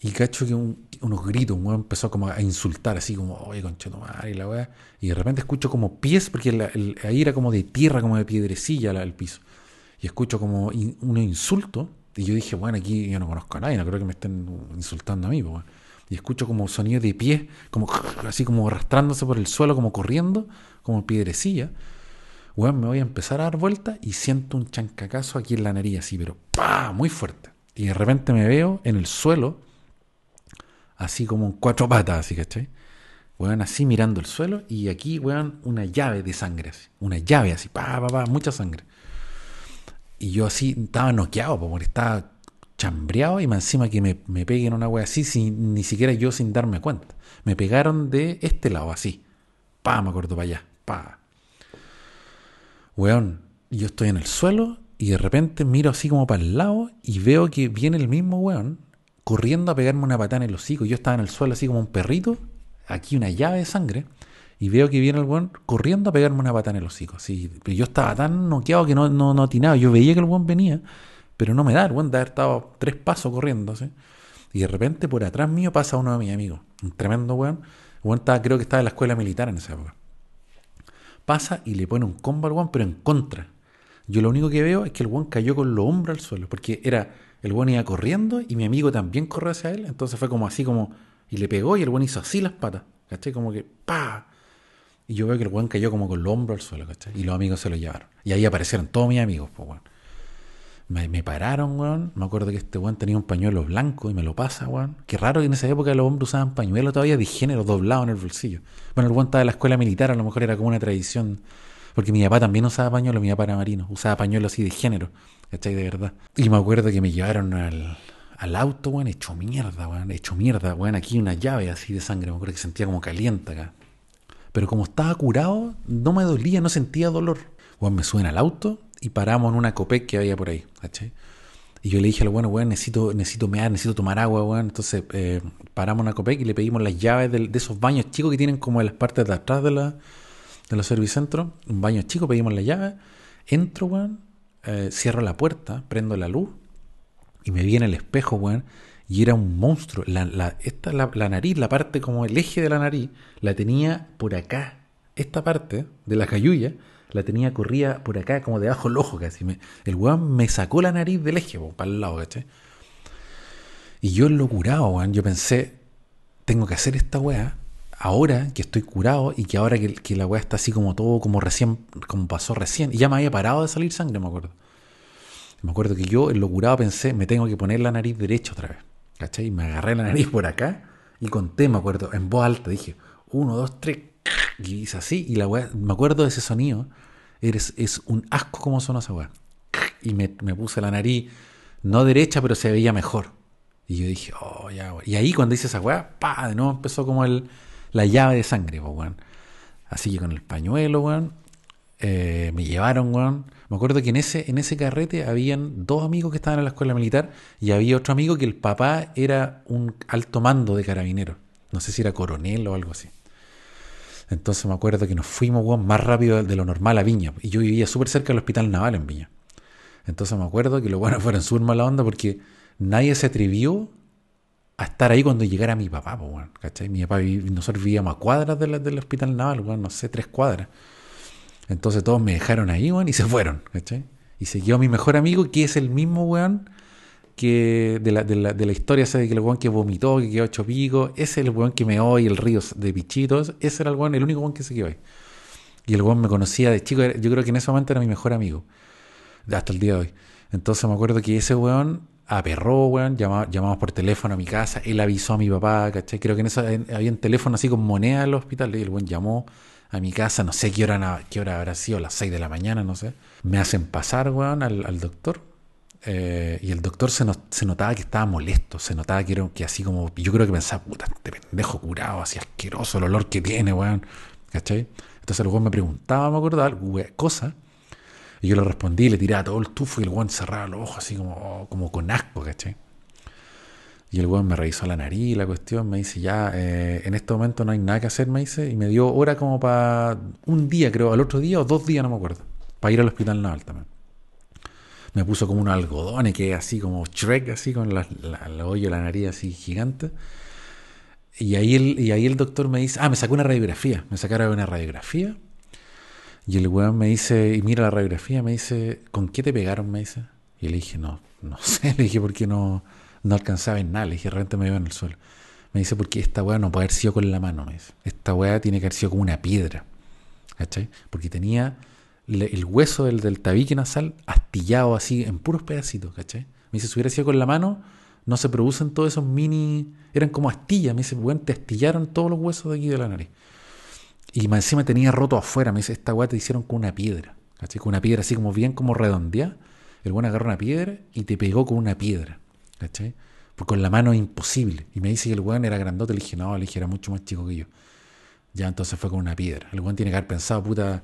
y cacho que unos gritos, un weón empezó como a insultar, así como, oye, madre y la weá. Y de repente escucho como pies, porque ahí era como de tierra, como de piedrecilla el piso. Y escucho como un insulto. Y yo dije, bueno, aquí yo no conozco a nadie, no creo que me estén insultando a mí. Y escucho como sonido de pies, como así como arrastrándose por el suelo, como corriendo, como piedrecilla weón, me voy a empezar a dar vueltas y siento un chancacazo aquí en la nariz, así, pero ¡pah! muy fuerte. Y de repente me veo en el suelo, así como en cuatro patas, así, ¿cachai? Weón, así mirando el suelo y aquí, weón, una llave de sangre, así. Una llave así, pa, pa, pa, mucha sangre. Y yo así estaba noqueado, porque estaba chambreado y más encima que me, me peguen una wea así, sin, ni siquiera yo sin darme cuenta. Me pegaron de este lado, así. Pa, me acuerdo para allá. Pa. Weón, yo estoy en el suelo y de repente miro así como para el lado y veo que viene el mismo weón corriendo a pegarme una patada en el hocico. Yo estaba en el suelo así como un perrito, aquí una llave de sangre, y veo que viene el weón corriendo a pegarme una patada en el hocico. Pero yo estaba tan noqueado que no, no, no atinaba. Yo veía que el weón venía, pero no me da, el weón de haber estado tres pasos corriendo. ¿sí? Y de repente por atrás mío pasa uno de mis amigos, un tremendo weón. El weón estaba, creo que estaba en la escuela militar en esa época. Pasa y le pone un combo al weón, pero en contra. Yo lo único que veo es que el weón cayó con los hombros al suelo, porque era el weón iba corriendo y mi amigo también corrió hacia él, entonces fue como así como, y le pegó y el weón hizo así las patas, ¿cachai? Como que, pa. Y yo veo que el weón cayó como con los hombros al suelo, ¿cachai? Y los amigos se lo llevaron. Y ahí aparecieron todos mis amigos, pues weón. Me, pararon, weón. Me acuerdo que este weón tenía un pañuelo blanco y me lo pasa, weón. Qué raro que en esa época los hombres usaban pañuelos todavía de género doblado en el bolsillo. Bueno, el weón estaba en la escuela militar, a lo mejor era como una tradición. Porque mi papá también usaba pañuelo, mi papá era marino, usaba pañuelo así de género, ¿cachai? De verdad. Y me acuerdo que me llevaron al, al auto, weón, hecho mierda, weón, hecho mierda, weón, aquí una llave así de sangre, me acuerdo que sentía como caliente acá. Pero como estaba curado, no me dolía, no sentía dolor. Weón, me suben al auto y paramos en una copec que había por ahí. Y yo le dije bueno, weón, necesito, necesito mear, necesito tomar agua, weón. Entonces eh, paramos en una copec y le pedimos las llaves de, esos baños chicos que tienen como en las partes de atrás de, la, de los servicentros. Un baño chico, pedimos la llave. Entro, weón, eh, cierro la puerta, prendo la luz y me viene el espejo, weón. Y era un monstruo. La, la, esta, la, la nariz, la parte como el eje de la nariz, la tenía por acá. Esta parte de la cayuya la tenía, corría por acá, como debajo del ojo casi. El weón me sacó la nariz del eje, para el lado, ¿cachai? Y yo lo curado, weón, yo pensé, tengo que hacer esta weá ahora que estoy curado y que ahora que, que la weá está así como todo, como recién, como pasó recién. Y ya me había parado de salir sangre, me acuerdo. Me acuerdo que yo en lo curado pensé, me tengo que poner la nariz derecha otra vez. ¿Cachai? Y me agarré la nariz por acá y conté, me acuerdo, en voz alta, dije, uno, dos, tres, y hice así, y la weá, me acuerdo de ese sonido, es un asco como suena esa weá. Y me, me, puse la nariz, no derecha, pero se veía mejor. Y yo dije, oh, ya, weá. Y ahí cuando hice esa weá, pa, de nuevo empezó como el, la llave de sangre, weón. Así que con el pañuelo, weón, eh, me llevaron, weón. Me acuerdo que en ese, en ese carrete habían dos amigos que estaban en la escuela militar y había otro amigo que el papá era un alto mando de carabineros. No sé si era coronel o algo así. Entonces me acuerdo que nos fuimos weón, más rápido de lo normal a Viña. Y yo vivía súper cerca del hospital naval en Viña. Entonces me acuerdo que los buenos fueron súper mala onda porque nadie se atrevió a estar ahí cuando llegara mi papá, weón, ¿cachai? Mi papá, nosotros vivíamos a cuadras de del hospital naval, weón, no sé, tres cuadras. Entonces todos me dejaron ahí, weón, y se fueron, ¿cachai? Y se quedó mi mejor amigo, que es el mismo weón que de la, de la, de la historia esa de que el weón que vomitó, que quedó ocho picos, ese es el weón que me hoy el río de pichitos, ese era el weón, el único weón que se quedó ahí. Y el weón me conocía de chico, yo creo que en ese momento era mi mejor amigo, hasta el día de hoy. Entonces me acuerdo que ese weón aperró, weón, llamamos, llamamos por teléfono a mi casa, él avisó a mi papá, ¿cachai? Creo que en eso había un teléfono así con moneda el hospital, y el weón llamó a mi casa, no sé qué hora, qué hora habrá sido, las 6 de la mañana, no sé. Me hacen pasar, weón, al, al doctor eh, y el doctor se, no, se, notaba que estaba molesto, se notaba que era así como. Yo creo que pensaba, puta, este pendejo curado, así asqueroso el olor que tiene, weón. ¿Cachai? Entonces el weón me preguntaba, me acordaba, cosa. Y yo le respondí, le tiraba todo el tufo y el weón cerraba los ojos así como, oh, como con asco, ¿cachai? Y el weón me revisó la nariz, la cuestión, me dice, ya, eh, en este momento no hay nada que hacer, me dice, y me dio hora como para un día, creo, al otro día o dos días, no me acuerdo, para ir al hospital naval también me puso como un algodón que así como Shrek, así con la, la, la hoyo la nariz así gigante. Y ahí, el, y ahí el doctor me dice, ah, me sacó una radiografía, me sacaron una radiografía. Y el weón me dice, y mira la radiografía, me dice, ¿con qué te pegaron? Me dice. Y le dije, no, no sé, le dije, porque no, no alcanzaba en nada, le dije, realmente me iba en el suelo. Me dice, porque esta weá no puede haber sido con la mano, me dice. Esta weá tiene que haber sido como una piedra. ¿Cachai? Porque tenía el hueso del, del, tabique nasal astillado así en puros pedacitos, ¿cachai? Me dice, si hubiera sido con la mano, no se producen todos esos mini, eran como astillas, me dice, bueno, te astillaron todos los huesos de aquí de la nariz. Y encima tenía roto afuera, me dice, esta weá te hicieron con una piedra, ¿cachai? Con una piedra así como bien como redondeada. El bueno agarró una piedra y te pegó con una piedra, ¿cachai? Porque con la mano es imposible. Y me dice que el weón era grandote. Le dije, no, le dije, era mucho más chico que yo. Ya entonces fue con una piedra. El weón tiene que haber pensado, puta,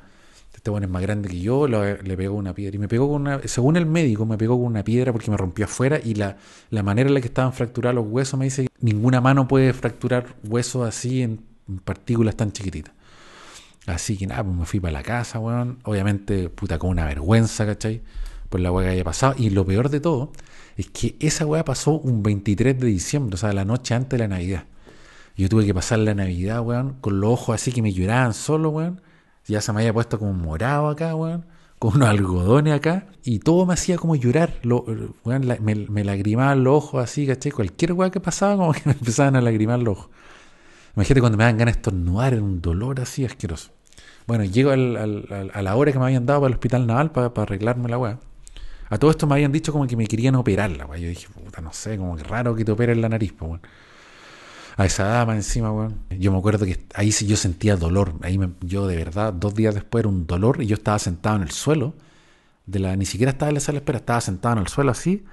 este weón es más grande que yo, le pegó una piedra. Y me pegó con una, según el médico, me pegó con una piedra porque me rompió afuera. Y la, la manera en la que estaban fracturados los huesos, me dice que ninguna mano puede fracturar huesos así en partículas tan chiquititas. Así que nada, pues me fui para la casa, weón. Obviamente, puta, con una vergüenza, ¿cachai? Por la weá que había pasado. Y lo peor de todo es que esa weá pasó un 23 de diciembre, o sea, la noche antes de la Navidad. Yo tuve que pasar la Navidad, weón, con los ojos así que me lloraban solo, weón. Ya se me había puesto como morado acá, weón. Con unos algodones acá. Y todo me hacía como llorar. Lo, weón, me, me, lagrimaban los ojos así, ¿cachai? Cualquier weá que pasaba, como que me empezaban a lagrimar los ojos. Imagínate cuando me dan ganas de estornudar, era un dolor así asqueroso. Bueno, llego a la hora que me habían dado para el hospital naval para, arreglarme la weá. A todo esto me habían dicho como que me querían operar la weá. Yo dije, puta, no sé, como que raro que te operen la nariz, pues, weón. A esa dama encima, weón. Yo me acuerdo que ahí sí yo sentía dolor. Ahí yo de verdad, dos días después era un dolor y yo estaba sentado en el suelo. De la, ni siquiera estaba en la sala de espera, estaba sentado en el suelo así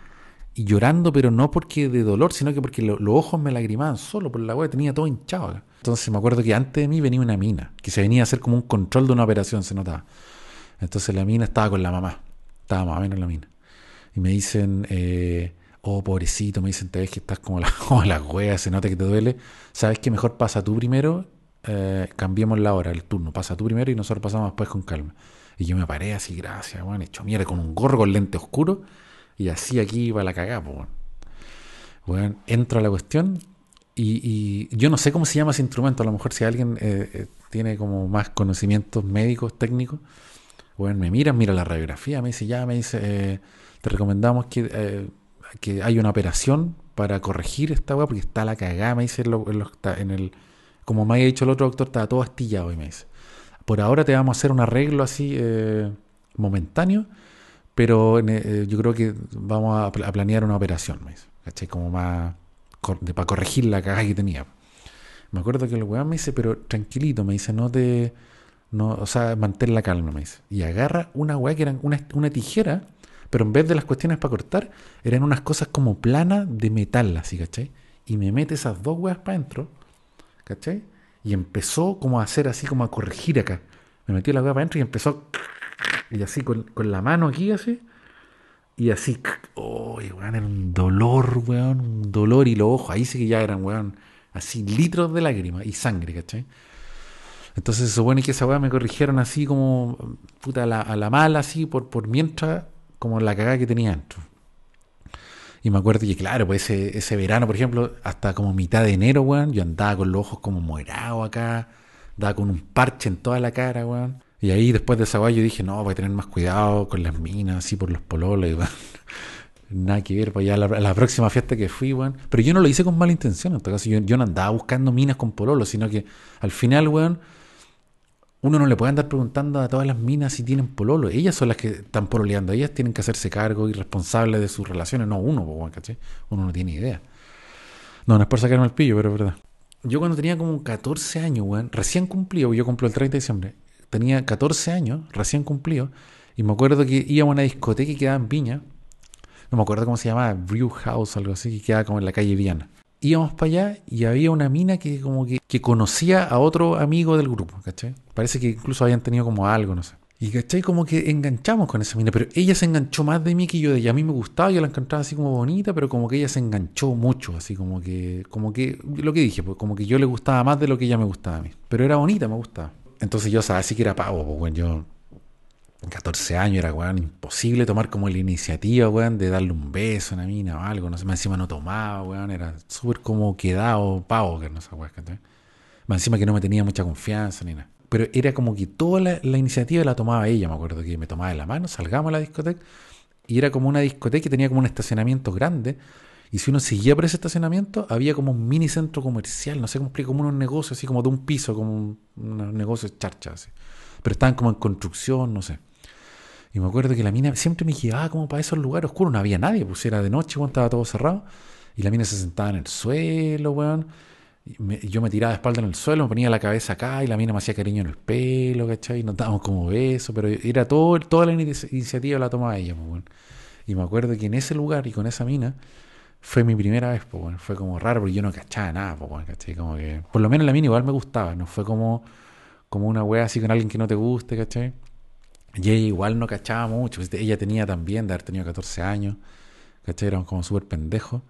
y llorando, pero no porque de dolor, sino que porque los ojos me lagrimaban solo por la weá, tenía todo hinchado. Entonces me acuerdo que antes de mí venía una mina, que se venía a hacer como un control de una operación, se notaba. Entonces la mina estaba con la mamá, estaba más o menos la mina. Y me dicen, eh, oh pobrecito, me dicen, te ves que estás como la, como la wea, se nota que te duele. ¿Sabes que mejor pasa tú primero? Eh, cambiemos la hora, el turno, pasa tú primero y nosotros pasamos después con calma. Y yo me paré así, gracias, bueno, hecho mierda, con un gorro con lente oscuro y así aquí va la cagada, pues. Bueno, entro a la cuestión y, yo no sé cómo se llama ese instrumento. A lo mejor si alguien eh, eh, tiene como más conocimientos médicos, técnicos, bueno, me mira, mira la radiografía, me dice, ya, me dice, te recomendamos que, que hay una operación para corregir esta weá porque está la cagada, me dice, en, el, como me había dicho el otro doctor, estaba todo astillado y me dice, por ahora te vamos a hacer un arreglo así momentáneo pero eh, yo creo que vamos a, planear una operación, me dice, ¿cachai? Como más para corregir la cagada que tenía. Me acuerdo que el weón me dice, pero tranquilito, me dice, no te. No, o sea, mantén la calma, me dice. Y agarra una weá que era una tijera, pero en vez de las cuestiones para cortar, eran unas cosas como planas de metal, así, ¿cachai? Y me mete esas dos weas para adentro, ¿cachai? Y empezó como a hacer así, como a corregir acá. Me metió la weá para adentro y empezó y así con, la mano aquí, así. Y así, oh, weón, era un dolor, weón, un dolor. Y los ojos, ahí sí que ya eran, weón, así litros de lágrimas y sangre, ¿cachai? Entonces se supone que esa weá me corrigieron así como, puta, a la, mala, así, por, por mientras, como la cagada que tenía dentro. Y me acuerdo que, claro, pues ese, ese verano, por ejemplo, hasta como mitad de enero, weón, yo andaba con los ojos como morados acá, andaba con un parche en toda la cara, weón. Y ahí después de esa guay yo dije, no, voy a tener más cuidado con las minas, así por los pololos. Nada que ver, pues ya la, la, próxima fiesta que fui, weón. Pero yo no lo hice con mala intención, en todo caso. Yo, yo no andaba buscando minas con pololos, sino que al final, weón, uno no le puede andar preguntando a todas las minas si tienen pololo. Ellas son las que están pololeando. Ellas tienen que hacerse cargo y responsables de sus relaciones, no uno, ¿caché? Uno no tiene idea. No, no es por sacarme el pillo, pero es verdad. Yo cuando tenía como 14 años, weón, recién cumplido, yo cumplo el 30 de diciembre, tenía 14 años, recién cumplido, y me acuerdo que íbamos a una discoteca que quedaba en Viña, no me acuerdo cómo se llamaba, Brew House, algo así, que quedaba como en la calle Viana. Íbamos para allá y había una mina que como que, conocía a otro amigo del grupo, ¿cachai? Parece que incluso habían tenido como algo, no sé. Y ¿cachai? Como que enganchamos con esa mina, pero ella se enganchó más de mí que yo de ella. A mí me gustaba, yo la encontraba así como bonita, pero como que ella se enganchó mucho, así como que, como que, lo que dije, pues como que yo le gustaba más de lo que ella me gustaba a mí. Pero era bonita, me gustaba. Entonces yo sabía así que era pavo, pues, bueno, yo 14 años era, weón, imposible tomar como la iniciativa, de darle un beso a una mina o algo, no sé, más encima no tomaba, weón, era súper como quedado pavo, que no sé, weón, Más encima que no me tenía mucha confianza ni nada. Pero era como que toda la, iniciativa la tomaba ella, me acuerdo que me tomaba de la mano, salgamos a la discoteca, y era como una discoteca que tenía como un estacionamiento grande, y si uno seguía por ese estacionamiento, había como un mini centro comercial, no sé cómo explicar, como unos negocios así como de un piso, como un, unos negocios charchas así. Pero estaban como en construcción, no sé. Y me acuerdo que la mina siempre me llevaba como para esos lugares oscuros, no había nadie, pues era de noche, weón, estaba todo cerrado. Y la mina se sentaba en el suelo, weón. Y yo me tiraba de espalda en el suelo, me ponía la cabeza acá y la mina me hacía cariño en el pelo, ¿cachai? Y nos dábamos como besos, pero era todo, toda la iniciativa la tomaba ella, pues, weón. Y me acuerdo que en ese lugar y con esa mina fue mi primera vez, pues, bueno. Fue como raro porque yo no cachaba nada, pues, bueno, ¿cachai? Como que, por lo menos la mina igual me gustaba, no fue como, como una wea así con alguien que no te guste, ¿cachai? Y ella igual no cachaba mucho, ella tenía también de haber tenido 14 años, ¿cachai? Éramos como súper pendejos.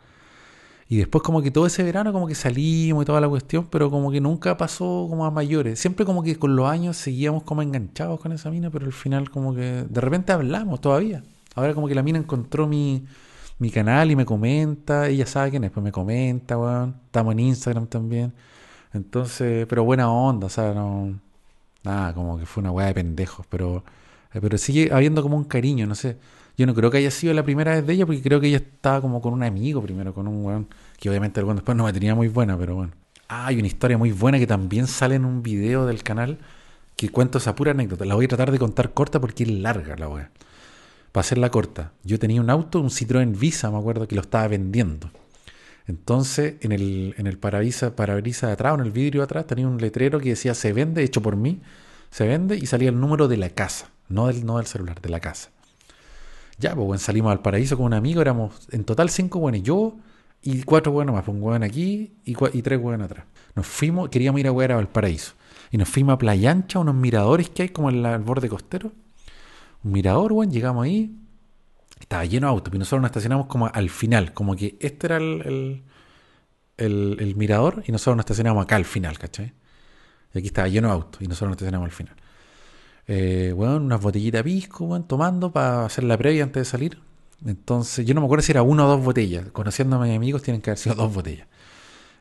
Y después como que todo ese verano como que salimos y toda la cuestión, pero como que nunca pasó como a mayores. Siempre como que con los años seguíamos como enganchados con esa mina, pero al final como que de repente hablamos todavía. Ahora como que la mina encontró mi, mi canal y me comenta, ella sabe quién es, pues me comenta, weón. Estamos en Instagram también. Entonces, pero buena onda, o sea, no... Nada, como que fue una weá de pendejos, pero, pero sigue habiendo como un cariño, no sé. Yo no creo que haya sido la primera vez de ella, porque creo que ella estaba como con un amigo primero, con un weón, que obviamente el weón después no me tenía muy buena, pero bueno. Ah, hay una historia muy buena que también sale en un video del canal que cuento esa pura anécdota. La voy a tratar de contar corta porque es larga la weá. Para hacerla corta, yo tenía un auto, un Citroën Visa, me acuerdo, que lo estaba vendiendo. Entonces, en el, en el parabrisas, de atrás, en el vidrio de atrás, tenía un letrero que decía se vende, hecho por mí, se vende, y salía el número de la casa, no del, no del celular, de la casa. Ya, pues bueno, salimos al paraíso con un amigo, éramos en total cinco buenos, yo y cuatro buenos más, pues, un buen aquí y, y tres buenos atrás. Nos fuimos, queríamos ir a jugar al paraíso. Y nos fuimos a Playa Ancha, unos miradores que hay como en el borde costero. Un mirador, bueno, llegamos ahí, estaba lleno de autos, y nosotros nos estacionamos como al final, como que este era el, el, el, mirador y nosotros nos estacionamos acá al final, ¿cachai? Y aquí estaba lleno de autos y nosotros nos estacionamos al final eh, bueno, unas botellitas de pisco, bueno, tomando para hacer la previa antes de salir. Entonces, yo no me acuerdo si era una o dos botellas. Conociendo a mis amigos, tienen que haber sido dos botellas.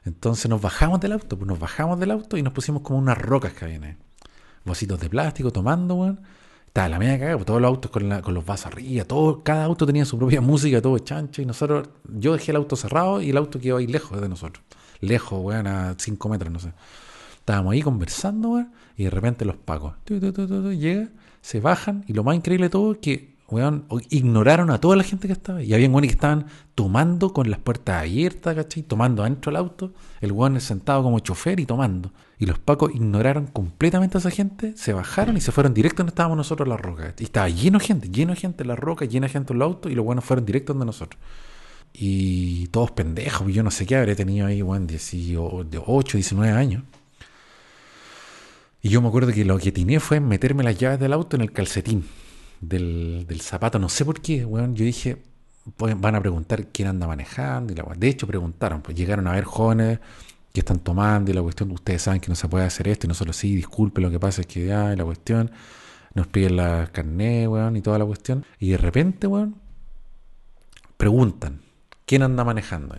Entonces nos bajamos del auto, pues nos bajamos del auto y nos pusimos como unas rocas que habían ahí. Bocitos de plástico, tomando, weón. Estaba la media cagada, pues todos los autos con, con los vasos arriba, todo, cada auto tenía su propia música, todo chancho. Y nosotros, yo dejé el auto cerrado y el auto quedó ahí lejos de nosotros. Lejos, weón, a 5 metros, no sé. Estábamos ahí conversando, y de repente los pacos. llega, se bajan, y lo más increíble de todo es que, weón, ignoraron a toda la gente que estaba. Y había weones que estaban tomando con las puertas abiertas, ¿cachai? Tomando adentro del auto. El weón sentado como chofer y tomando. Y los pacos ignoraron completamente a esa gente, se bajaron y se fueron directo donde estábamos nosotros en la roca. Y estaba lleno de gente, lleno de gente en la roca, lleno de gente en el auto, y los buenos fueron directo donde nosotros. Y todos pendejos, yo no sé qué habré tenido ahí, weón, 18, 19 años. Y yo me acuerdo que lo que tiné fue meterme las llaves del auto en el calcetín del, zapato. No sé por qué, weón. Yo dije, pues van a preguntar quién anda manejando. Y la, de hecho, preguntaron, pues llegaron a ver jóvenes que están tomando y la cuestión, ustedes saben que no se puede hacer esto y nosotros sí, disculpe, lo que pasa es que ya, y la cuestión, nos piden la carnet, weón, y toda la cuestión. Y de repente, weón, preguntan, ¿quién anda manejando?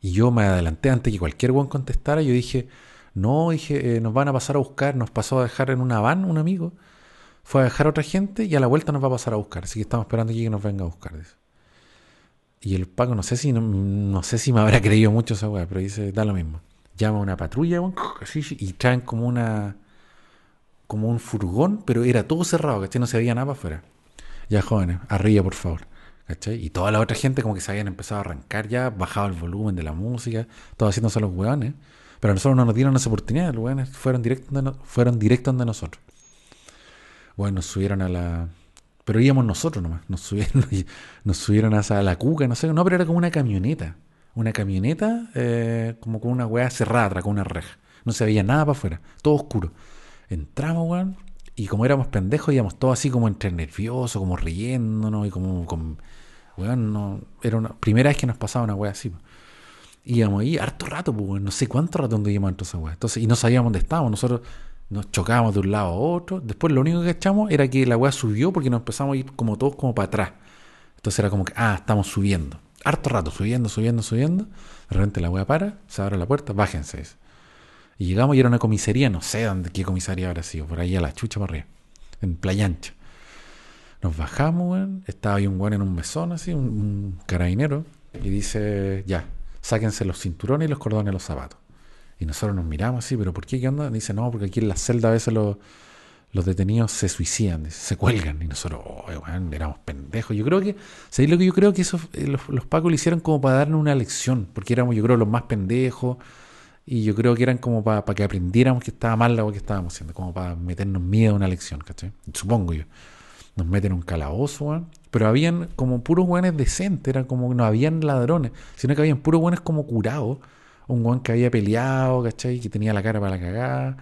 Y yo me adelanté antes que cualquier weón contestara, yo dije, no, dije, eh, nos van a pasar a buscar, nos pasó a dejar en una van un amigo, fue a dejar a otra gente y a la vuelta nos va a pasar a buscar, así que estamos esperando aquí que nos venga a buscar. Y el Paco, no sé si no, sé si me habrá creído mucho esa weá, pero dice, da lo mismo. Llama a una patrulla y traen como una como un furgón, pero era todo cerrado, ¿cachai? No se veía nada para afuera. Ya jóvenes, arriba por favor. ¿cachai? Y toda la otra gente como que se habían empezado a arrancar ya, bajado el volumen de la música, todo haciéndose los weones. Pero a nosotros no nos dieron esa oportunidad, los fueron directos de, fueron directos de nosotros. Bueno, nos subieron a la. Pero íbamos nosotros nomás. Nos subieron, a la cuca, no sé. No, pero era como una camioneta. Una camioneta eh, como con una weá cerrada, con una reja. No se veía nada para afuera. Todo oscuro. Entramos, weón. Y como éramos pendejos, íbamos todos así como entre nerviosos, como riéndonos y como. como weón, no, era una primera vez que nos pasaba una weá así íbamos ahí harto rato, pues, no sé cuánto rato íbamos dentro de esa weá. Entonces, y no sabíamos dónde estábamos. Nosotros nos chocábamos de un lado a otro. Después lo único que echamos era que la weá subió porque nos empezamos a ir como todos como para atrás. Entonces era como que, ah, estamos subiendo. Harto rato, subiendo, subiendo, subiendo. De repente la weá para, se abre la puerta, bájense. Y llegamos y era una comisaría, no sé dónde, qué comisaría habrá sido, por ahí a la chucha para arriba, en Playa Ancha. Nos bajamos, weón. Estaba ahí un weón en un mesón, así, un, un carabinero, y dice, ya, sáquense los cinturones y los cordones de los zapatos. Y nosotros nos miramos así, pero ¿por qué? ¿Qué onda? Dice, no, porque aquí en la celda a veces los, los detenidos se suicidan, se cuelgan. Y nosotros, oh, éramos pendejos. Yo creo que, ¿sabéis lo que yo creo que eso, eh, los, los, pacos lo hicieron como para darnos una lección? Porque éramos, yo creo, los más pendejos. Y yo creo que eran como para, para que aprendiéramos que estaba mal lo que estábamos haciendo, como para meternos miedo a una lección, ¿cachai? Supongo yo. Nos meten en un calabozo, Pero habían como puros weones decentes, era como no habían ladrones, sino que habían puros weones como curados. Un weón que había peleado, ¿cachai? Que tenía la cara para la cagada.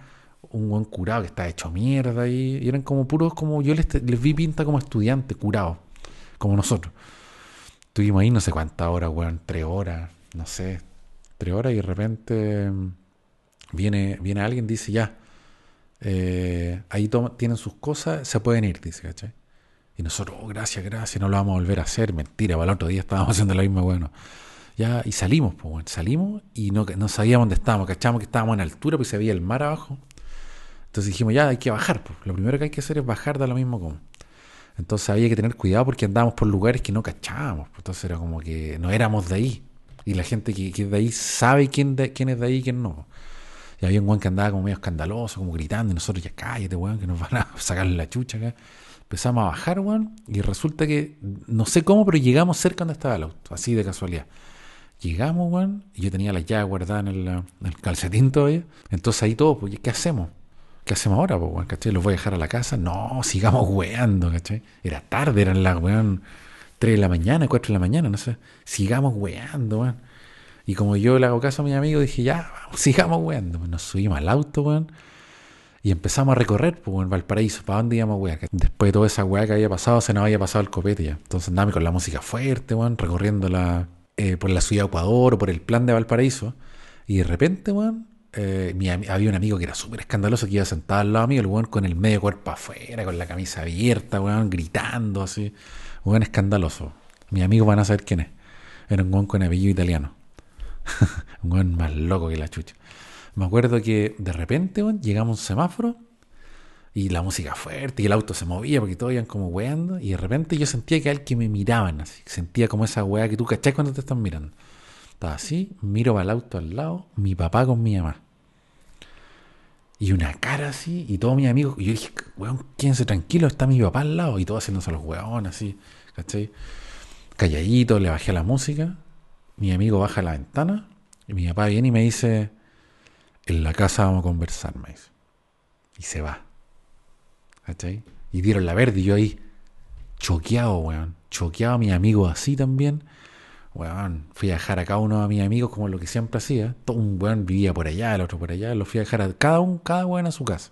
Un weón curado que estaba hecho mierda ahí. Y eran como puros, como yo les, les vi pinta como estudiantes, curados, como nosotros. Estuvimos ahí no sé cuántas horas, weón, tres horas, no sé, tres horas y de repente mm, viene, viene alguien dice, ya, eh, ahí tienen sus cosas, se pueden ir, dice, ¿cachai? Y nosotros, oh, gracias, gracias, no lo vamos a volver a hacer. Mentira, para el otro día estábamos haciendo lo mismo, bueno. Ya, y salimos, pues, salimos y no, no sabíamos dónde estábamos, cachamos que estábamos en altura, pues se veía el mar abajo. Entonces dijimos, ya, hay que bajar, pues. Lo primero que hay que hacer es bajar de lo mismo como. Entonces había que tener cuidado porque andábamos por lugares que no cachábamos. Pues. Entonces era como que no éramos de ahí. Y la gente que, que de ahí sabe quién, de, quién es de ahí y quién no. Y había un weón que andaba como medio escandaloso, como gritando, y nosotros ya cállate, weón, que nos van a sacar la chucha acá. Empezamos a bajar, weón, y resulta que, no sé cómo, pero llegamos cerca donde estaba el auto, así de casualidad. Llegamos, weón, y yo tenía la llave guardada en el, calcetín todavía. Entonces ahí todo, pues, ¿qué hacemos? ¿Qué hacemos ahora, pues, weón? ¿Los voy a dejar a la casa? No, sigamos weando, ¿cachai? Era tarde, eran las, weón, 3 de la mañana, 4 de la mañana, no sé. Sigamos weando, weón. Y como yo le hago caso a mi amigo, dije, ya, sigamos weando. Nos subimos al auto, weón y empezamos a recorrer, pues, en Valparaíso, ¿para dónde íbamos, weá? Después de toda esa weá que había pasado, se nos había pasado el copete ya. Entonces andábamos con la música fuerte, weón, recorriendo la, eh, por la ciudad de Ecuador o por el plan de Valparaíso. Y de repente, weón, eh, había un amigo que era súper escandaloso que iba sentado al lado mío, el weón con el medio cuerpo afuera, con la camisa abierta, weón, gritando así. Weón escandaloso. Mi amigo van a saber quién es. Era un weón con apellido italiano. un weón más loco que la chucha. Me acuerdo que de repente, llegamos a un semáforo y la música fuerte y el auto se movía porque todos iban como weando y de repente yo sentía que alguien que me miraban así, sentía como esa weá que tú cachás cuando te están mirando. Estaba así, miro al auto al lado, mi papá con mi mamá. Y una cara así, y todos mis amigos, y yo dije, weón, quédense tranquilo, está mi papá al lado, y todos haciéndose los weón así, ¿cachai? Calladito, le bajé la música, mi amigo baja la ventana, y mi papá viene y me dice, en la casa vamos a conversar, me dice. Y se va. ¿Cachai? Y dieron la verde y yo ahí, choqueado, weón. Choqueado a mi amigo así también. Weón, fui a dejar a cada uno de mis amigos como lo que siempre hacía. Todo un weón vivía por allá, el otro por allá. Lo fui a dejar a cada uno, cada weón a su casa.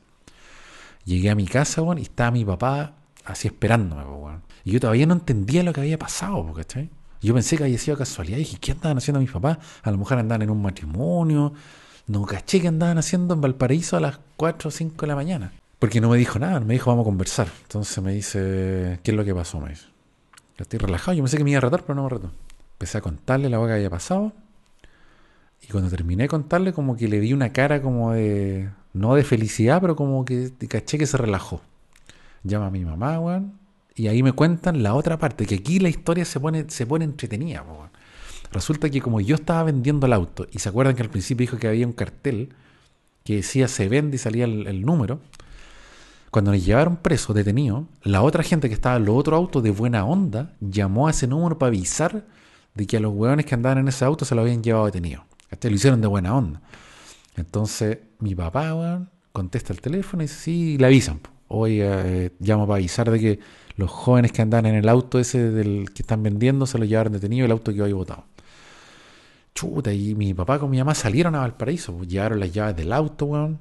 Llegué a mi casa, weón, y estaba mi papá así esperándome, weón. Y yo todavía no entendía lo que había pasado, ¿cachai? Yo pensé que había sido casualidad. Y dije, ¿qué andaban haciendo mis papás? A lo mejor andaban en un matrimonio, no caché que andaban haciendo en Valparaíso a las 4 o 5 de la mañana. Porque no me dijo nada, me dijo vamos a conversar. Entonces me dice, ¿qué es lo que pasó? Me dice. estoy relajado, yo pensé que me iba a retar, pero no me retó. Empecé a contarle la que había pasado. Y cuando terminé de contarle, como que le di una cara como de. No de felicidad, pero como que caché que se relajó. Llama a mi mamá, weón. Y ahí me cuentan la otra parte, que aquí la historia se pone, se pone entretenida, weón. Resulta que como yo estaba vendiendo el auto, y se acuerdan que al principio dijo que había un cartel que decía se vende y salía el, número, cuando nos llevaron preso, detenido, la otra gente que estaba en los otros autos de buena onda llamó a ese número para avisar de que a los hueones que andaban en ese auto se lo habían llevado detenido. Lo hicieron de buena onda. Entonces mi papá contesta el teléfono y dice, sí, le avisan. Hoy eh, llamo para avisar de que los jóvenes que andan en el auto ese del que están vendiendo se lo llevaron detenido el auto que hoy votado. Chuta, y mi papá con mi mamá salieron a Valparaíso, pues, llevaron las llaves del auto, weón,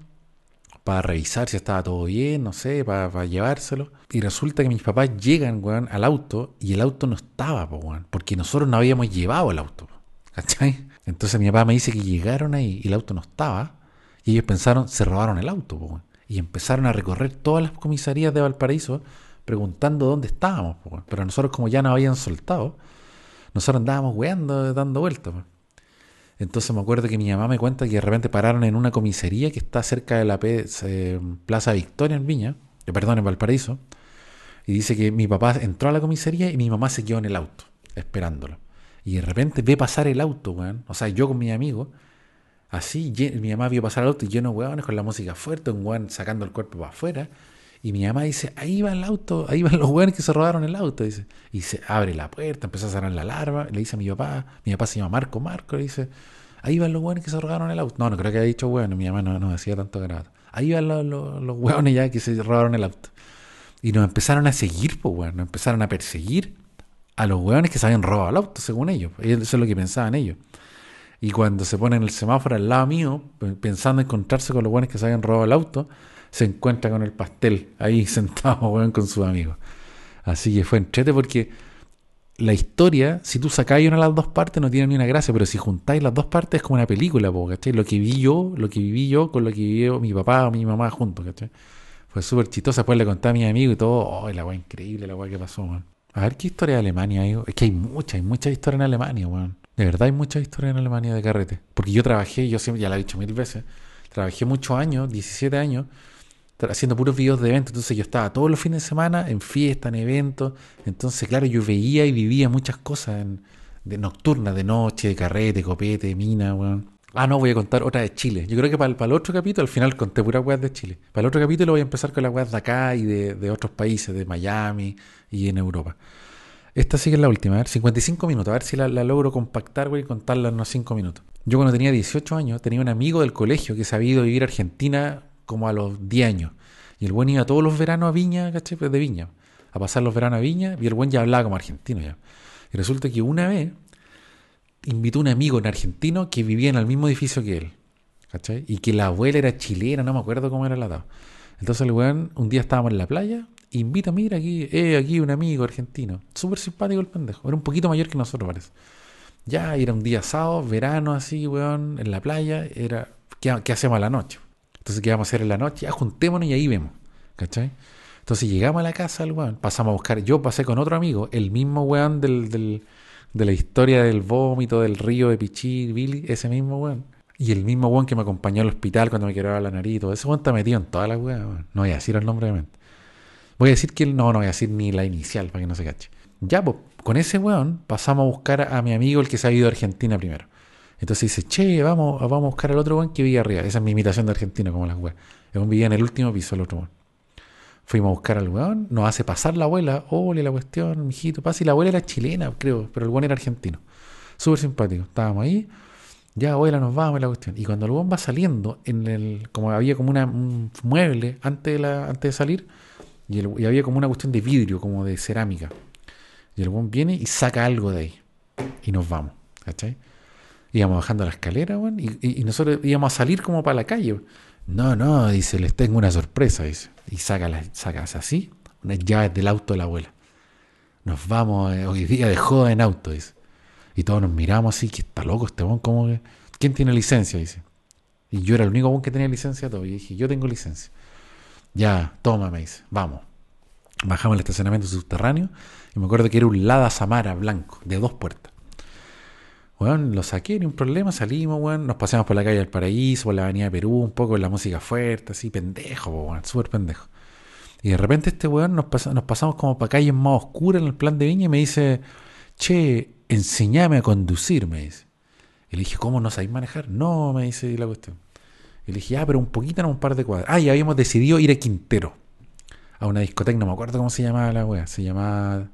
para revisar si estaba todo bien, no sé, para, llevárselo. Y resulta que mis papás llegan, weón, al auto y el auto no estaba, pues, weón, porque nosotros no habíamos llevado el auto, ¿cachai? Entonces mi papá me dice que llegaron ahí y el auto no estaba y ellos pensaron, se robaron el auto, pues, weón. Y empezaron a recorrer todas las comisarías de Valparaíso preguntando dónde estábamos, pues, pero nosotros como ya nos habían soltado, nosotros andábamos weando, dando vueltas. Pues. Entonces me acuerdo que mi mamá me cuenta que de repente pararon en una comisaría que está cerca de la eh, Plaza Victoria en Viña, eh, perdón, en Valparaíso, y dice que mi papá entró a la comisaría y mi mamá se quedó en el auto, esperándolo. Y de repente ve pasar el auto, weón. O sea, yo con mi amigo, así, mi mamá vio pasar el auto y lleno weones con la música fuerte, un weón sacando el cuerpo para afuera. Y mi mamá dice, ahí va el auto, ahí van los weones que se robaron el auto. Dice. Y se abre la puerta, empieza a cerrar la alarma, le dice a mi papá, mi papá se llama Marco, Marco, le dice, ahí van los weones que se robaron el auto. No, no creo que haya dicho weón, mi mamá no, no decía tanto grado. Ahí van los, los, ya que se robaron el auto. Y nos empezaron a seguir, pues weón, nos empezaron a perseguir. a los hueones que se habían robado el auto, según ellos. Eso es lo que pensaban ellos. Y cuando se ponen el semáforo al lado mío, pensando encontrarse con los hueones que se habían robado el auto, se encuentra con el pastel ahí sentado, con sus amigos. Así que fue entrete porque la historia, si tú sacáis una de las dos partes, no tiene ni una gracia, pero si juntáis las dos partes es como una película, ¿cachai? Lo que vi yo, lo que viví yo con lo que vivió mi papá o mi mamá juntos, ¿cachai? Fue súper chistosa. Después le conté a mi amigo y todo. ¡Oh, la weá increíble, la weá que pasó, man! A ver qué historia de Alemania hay. Es que hay mucha, hay mucha historia en Alemania, weón. De verdad hay mucha historia en Alemania de carrete. Porque yo trabajé, yo siempre, ya lo he dicho mil veces, trabajé muchos años, 17 años, haciendo puros videos de eventos. Entonces yo estaba todos los fines de semana en fiesta, en eventos. Entonces, claro, yo veía y vivía muchas cosas en, de nocturnas, de noche, de carrete, copete, mina, weón. Ah, no, voy a contar otra de Chile. Yo creo que para el, para el otro capítulo, al final conté puras weas de Chile. Para el otro capítulo voy a empezar con las weas de acá y de, de otros países, de Miami y en Europa. Esta sí que es la última, a ver, 55 minutos, a ver si la, logro compactar, güey, y contarla en unos 5 minutos. Yo cuando tenía 18 años tenía un amigo del colegio que se había ido a vivir a Argentina como a los 10 años. Y el buen iba todos los veranos a Viña, ¿cachai? Pues de Viña. A pasar los veranos a Viña y el buen ya hablaba como argentino ya. Y resulta que una vez invitó a un amigo en argentino que vivía en el mismo edificio que él. ¿Cachai? Y que la abuela era chilena, no me acuerdo cómo era la edad. Entonces el weón, un día estábamos en la playa, invita, mira aquí, eh, aquí un amigo argentino. Súper simpático el pendejo. Era un poquito mayor que nosotros, parece. Ya, era un día sábado, verano así, weón, en la playa. Era, ¿qué, qué hacemos a la noche? Entonces, ¿qué vamos a hacer en la noche? Ya, juntémonos y ahí vemos. ¿Cachai? Entonces llegamos a la casa del weón, pasamos a buscar. Yo pasé con otro amigo, el mismo weón del, de la historia del vómito, del río de Pichí, Billy, ese mismo weón. Y el mismo weón que me acompañó al hospital cuando me quebraba la nariz y todo. Ese weón está metido en todas las weón. No voy a decir el nombre de mente. Voy a decir que él no, no voy a decir ni la inicial para que no se cache. Ya, pues, con ese weón pasamos a buscar a mi amigo el que se ha ido a Argentina primero. Entonces dice, che, vamos, vamos a buscar al otro weón que vive arriba. Esa es mi imitación de argentino, como las weas. Es un vivía en el último piso, el otro weón. Fuimos a buscar al weón, nos hace pasar la abuela, ole la cuestión, mijito, pasa. Y la abuela era chilena, creo, pero el weón era argentino. Súper simpático. Estábamos ahí, ya abuela, nos vamos, la cuestión. Y cuando el weón va saliendo, en el, como había como un mueble antes de, la, antes de salir, y, el, había como una cuestión de vidrio, como de cerámica. Y el weón viene y saca algo de ahí. Y nos vamos, ¿cachai? Íbamos bajando la escalera, y, nosotros íbamos a salir como para la calle. No, no, dice, les tengo una sorpresa, dice. Y saca, la, sacas así, unas llaves del auto de la abuela. Nos vamos eh, hoy día de joda en auto, dice. Y todos nos miramos así, que está loco este weón, ¿cómo que? ¿Quién tiene licencia? Dice. Y yo era el único weón que tenía licencia todo. Y dije, yo tengo licencia. Ya, toma, me dice, vamos. Bajamos el estacionamiento subterráneo y me acuerdo que era un Lada Samara blanco, de dos puertas. Bueno, lo saqué, ni un problema, salimos, weón, nos paseamos por la calle del Paraíso, por la avenida Perú, un poco la música fuerte, así, pendejo, weón, súper pendejo. Y de repente este weón nos, nos pasamos como para calles más oscuras en el plan de viña y me dice, che, enseñame a conducir, me dice. Y le dije, ¿cómo no sabéis manejar? No, me dice la cuestión. Y le dije, ah, pero un poquito, no un par de cuadras. Ah, y habíamos decidido ir a Quintero, a una discoteca, no me acuerdo cómo se llamaba la weá, se llamaba,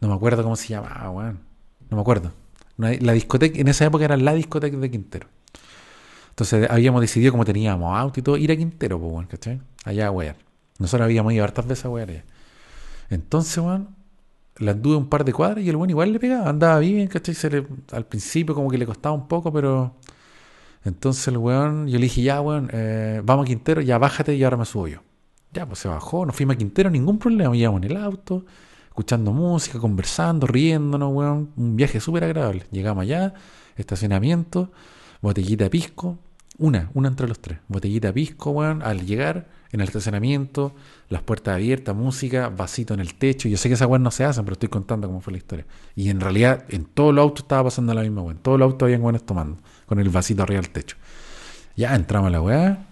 no me acuerdo cómo se llamaba, weón, no me acuerdo. La discoteca, en esa época era la discoteca de Quintero. Entonces habíamos decidido, como teníamos auto y todo, ir a Quintero, pues, bueno, ¿cachai? Allá a wear. Nosotros habíamos ido hartas veces a wear allá. Entonces, bueno, la anduve un par de cuadras y el bueno igual le pegaba, andaba bien, ¿cachai? al principio como que le costaba un poco, pero... Entonces el weón, yo le dije, ya, weón, eh, vamos a Quintero, ya bájate y ahora me subo yo. Ya, pues se bajó, nos fuimos a Quintero, ningún problema, íbamos en el auto, escuchando música, conversando, riéndonos, weón. Un viaje súper agradable. Llegamos allá, estacionamiento, botellita de pisco, una, una entre los tres. Botellita de pisco, weón, al llegar en el estacionamiento, las puertas abiertas, música, vasito en el techo. Yo sé que esas weón no se hacen, pero estoy contando cómo fue la historia. Y en realidad, en todos los autos estaba pasando la misma weón. Todos los autos habían weones tomando, con el vasito arriba del techo. Ya entramos a la weá.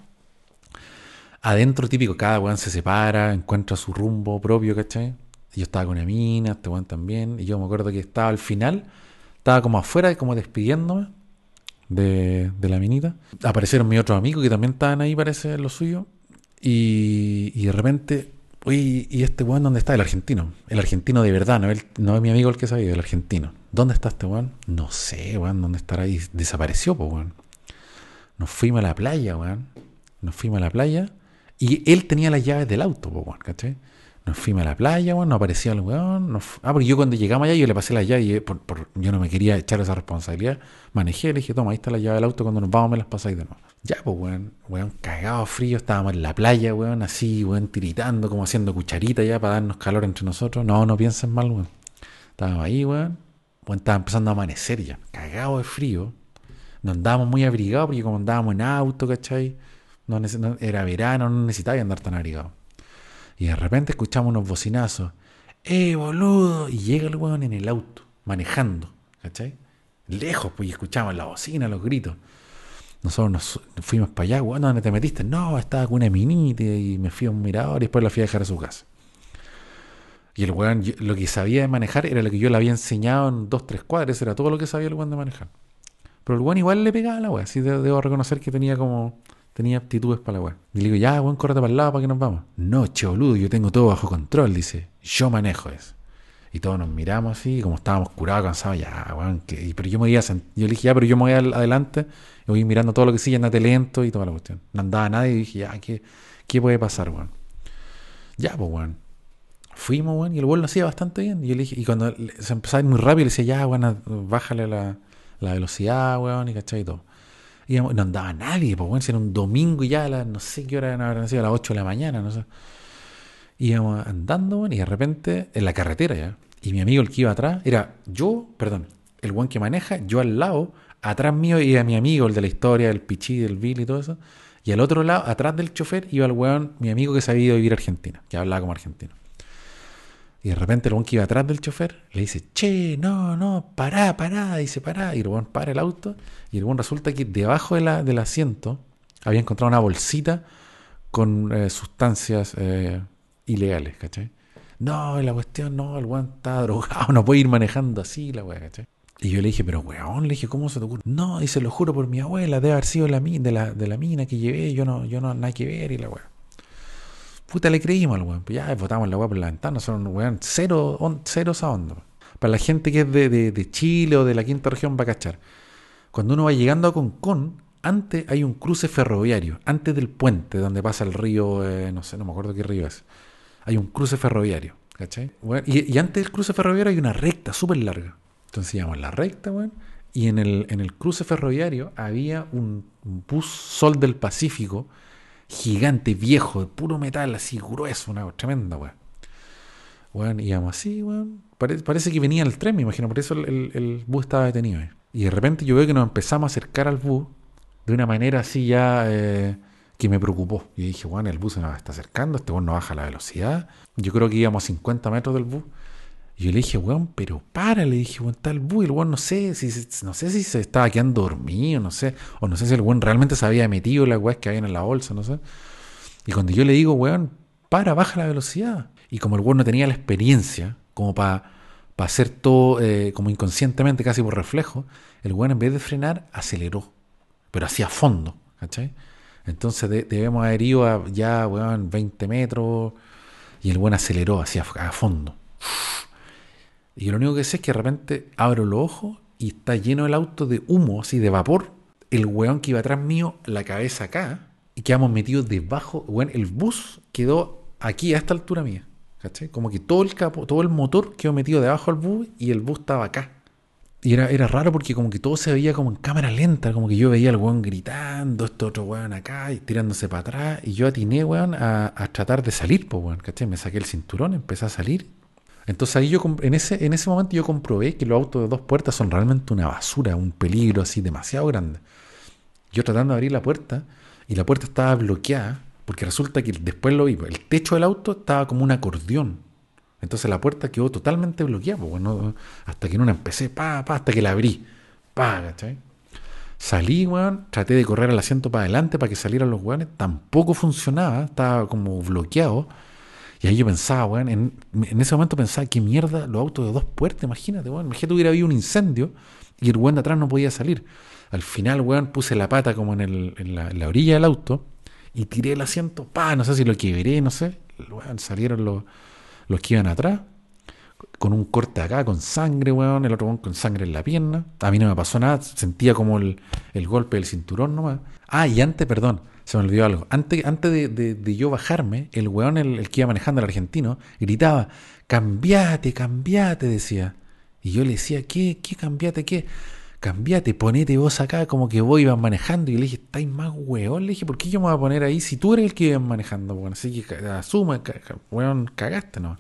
Adentro, típico, cada weón se separa, encuentra su rumbo propio, ¿cachai? Yo estaba con una mina, este weón también. Y yo me acuerdo que estaba al final, estaba como afuera, como despidiéndome de, la minita. Aparecieron mis otros amigos que también estaban ahí, parece, lo suyo. Y, y de repente, uy, ¿y este weón dónde está? El argentino. El argentino de verdad, no, no es mi amigo el que sabía, el argentino. ¿Dónde está este weón? No sé, weón, ¿dónde estará ahí? Desapareció, pues, weón. Nos fuimos a la playa, weón. Nos fuimos a la playa. Y él tenía las llaves del auto, weón, ¿cachai? Nos fuimos a la playa, weón, no aparecía el weón. Ah, porque yo cuando llegamos allá, yo le pasé la llave y por, yo no me quería echar esa responsabilidad. Manejé, le dije, toma, ahí está la llave del auto, cuando nos vamos me las pasáis de nuevo. Ya, pues, weón, weón, cagado frío, estábamos en la playa, weón, así, weón, tiritando, como haciendo cucharita ya para darnos calor entre nosotros. No, no piensen mal, weón. Estábamos ahí, weón. Weón, estaba empezando a amanecer ya, cagado de frío. No andábamos muy abrigados porque como andábamos en auto, ¿cachai? No, era verano, no necesitaba andar tan abrigado. Y de repente escuchamos unos bocinazos. ¡Eh, boludo! Y llega el weón en el auto, manejando, ¿cachai? Lejos, pues, y escuchamos la bocina, los gritos. Nosotros nos fuimos para allá, weón, ¿dónde te metiste? No, estaba con una minita y me fui a un mirador y después la fui a dejar a su casa. Y el weón, lo que sabía de manejar era lo que yo le había enseñado en dos, tres cuadras, era todo lo que sabía el weón de manejar. Pero el weón igual le pegaba a la weá, así debo reconocer que tenía como tenía aptitudes para la weá. Y le digo, ya, weón, córrete para el lado para que nos vamos. No, che, boludo, yo tengo todo bajo control, dice. Yo manejo eso. Y todos nos miramos así, como estábamos curados, cansados, ya, weón. Que... Pero yo me voy a yo le dije, ya, pero yo me voy adelante, y voy mirando todo lo que sigue, andate lento y toda la cuestión. No andaba nadie y dije, ya, ¿qué, qué puede pasar, weón? Ya, pues, weón. Fuimos, weón, y el weón lo hacía bastante bien. Y, yo le dije, y cuando se empezaba a ir muy rápido, le decía, ya, weón, bájale la, la velocidad, weón, y cachai y todo. Y no andaba nadie, pues bueno, si era un domingo y ya a las, no sé qué hora habrán sido, a las 8 de la mañana, no sé. Íbamos andando, y de repente, en la carretera ya, y mi amigo el que iba atrás, era yo, perdón, el buen que maneja, yo al lado, atrás mío iba mi amigo, el de la historia, el pichí, del Bill y todo eso, y al otro lado, atrás del chofer, iba el weón, mi amigo que sabía vivir Argentina, que hablaba como argentino. Y de repente el buen que iba atrás del chofer le dice, che, no, no, pará, pará, dice, pará. Y el buen para el auto y el buen resulta que debajo de la, del asiento había encontrado una bolsita con eh, sustancias eh, ilegales, ¿cachai? No, la cuestión, no, el buen está drogado, no puede ir manejando así, la weá, ¿cachai? Y yo le dije, pero weón, le dije, ¿cómo se te ocurre? No, dice, lo juro por mi abuela, debe haber sido la, de, la, de la mina que llevé, yo no, yo no, nada que ver, y la weá. Puta, le creímos al weón. Pues ya votamos la weá por la ventana. Son weón, cero, cero esa onda. Para la gente que es de, de, Chile o de la quinta región va a cachar. Cuando uno va llegando a Concón, antes hay un cruce ferroviario, antes del puente donde pasa el río, eh, no sé, no me acuerdo qué río es. Hay un cruce ferroviario, ¿cachai? y, antes del cruce ferroviario hay una recta súper larga. Entonces llamamos la recta, weón. Y en el, en el cruce ferroviario había un bus Sol del Pacífico gigante, viejo, de puro metal, así grueso, una tremenda, weón. Weón, íbamos así, weón. parece que venía el tren, me imagino, por eso el, bus estaba detenido. Y de repente yo veo que nos empezamos a acercar al bus de una manera así ya eh, que me preocupó. Y dije, weón, el bus se nos está acercando, este weón no baja la velocidad. Yo creo que íbamos a 50 metros del bus. Yo le dije, weón, pero para, le dije, weón, bus. Y el weón no sé, si, no sé si se estaba quedando dormido, no sé. O no sé si el weón realmente se había metido las weas que habían en la bolsa, no sé. Y cuando yo le digo, weón, para, baja la velocidad. Y como el weón no tenía la experiencia, como para hacer todo eh, como inconscientemente, casi por reflejo, el weón en vez de frenar, aceleró. Pero hacia fondo, ¿cachai? Entonces debemos haber ido ya, weón, 20 metros. Y el weón aceleró hacia a fondo. Y lo único que sé es que de repente abro los ojos y está lleno el auto de humo, así de vapor. El weón que iba atrás mío, la cabeza acá, y quedamos metidos debajo. Weón, el bus quedó aquí a esta altura mía. ¿Cachai? Como que todo el capo, todo el motor quedó metido debajo del bus y el bus estaba acá. Y era, era raro porque como que todo se veía como en cámara lenta, como que yo veía al weón gritando, este otro weón acá, y tirándose para atrás, y yo atiné, weón, a, tratar de salir, pues weón, ¿cachai? Me saqué el cinturón, empecé a salir, entonces ahí yo en ese, en ese momento yo comprobé que los autos de dos puertas son realmente una basura, un peligro así demasiado grande. Yo tratando de abrir la puerta y la puerta estaba bloqueada, porque resulta que después lo vi, el techo del auto estaba como un acordeón. Entonces la puerta quedó totalmente bloqueada, bueno, hasta que no empecé, pa, pa, hasta que la abrí, pa. Salí, weón, traté de correr el asiento para adelante para que salieran los weones, tampoco funcionaba, estaba como bloqueado. Y ahí yo pensaba, weón, en, ese momento pensaba, qué mierda los autos de dos puertas, imagínate, weón. Imagínate hubiera habido un incendio y el weón de atrás no podía salir. Al final, weón, puse la pata como en, el, en, la, orilla del auto y tiré el asiento, pa, no sé si lo quebré, no sé. Weón, salieron los, los que iban atrás con un corte acá, con sangre, weón, el otro con sangre en la pierna. A mí no me pasó nada, sentía como el, el golpe del cinturón nomás. Ah, y antes, perdón, se me olvidó algo. Antes, antes de, yo bajarme, el weón, el, que iba manejando, el argentino, gritaba, cambiate, cambiate, decía. Y yo le decía, ¿qué? ¿Qué cambiate? ¿Qué? Cambiate, ponete vos acá como que vos ibas manejando. Y le dije, estáis más weón. Le dije, ¿por qué yo me voy a poner ahí si tú eres el que iba manejando? Así que asume, weón, cagaste, ¿no?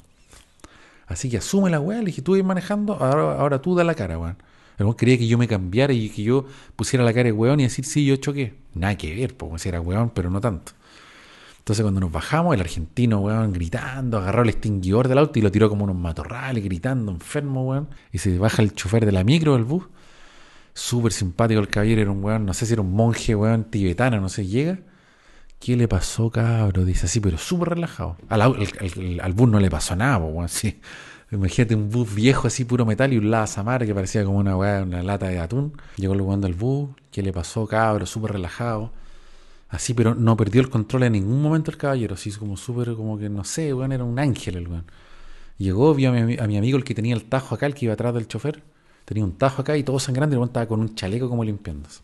Así que asume la weá. Le dije, tú ibas manejando, ahora, ahora tú da la cara, weón. El weón quería que yo me cambiara y que yo pusiera la cara de weón y decir, sí, yo choqué. Nada que ver, pues si era weón, pero no tanto. Entonces cuando nos bajamos, el argentino, weón, gritando, agarró el extinguidor del auto y lo tiró como unos matorrales, gritando, enfermo, weón. Y se baja el chofer de la micro del bus. Súper simpático el caballero, era un weón, no sé si era un monje, weón, tibetano, no sé, llega. ¿Qué le pasó, cabro? Dice así, pero súper relajado. Al, bus no le pasó nada, weón, sí. Imagínate un bus viejo así, puro metal, y un lado Samara que parecía como una weá, una lata de atún. Llegó el weón del bus, ¿qué le pasó, cabro? Súper relajado. Así, pero no perdió el control en ningún momento el caballero, así como súper, como que no sé, weón, era un ángel el weón. Llegó, vio a mi, a mi, amigo el que tenía el tajo acá, el que iba atrás del chofer. Tenía un tajo acá y todo sangrando, y el weón estaba con un chaleco como limpiándose.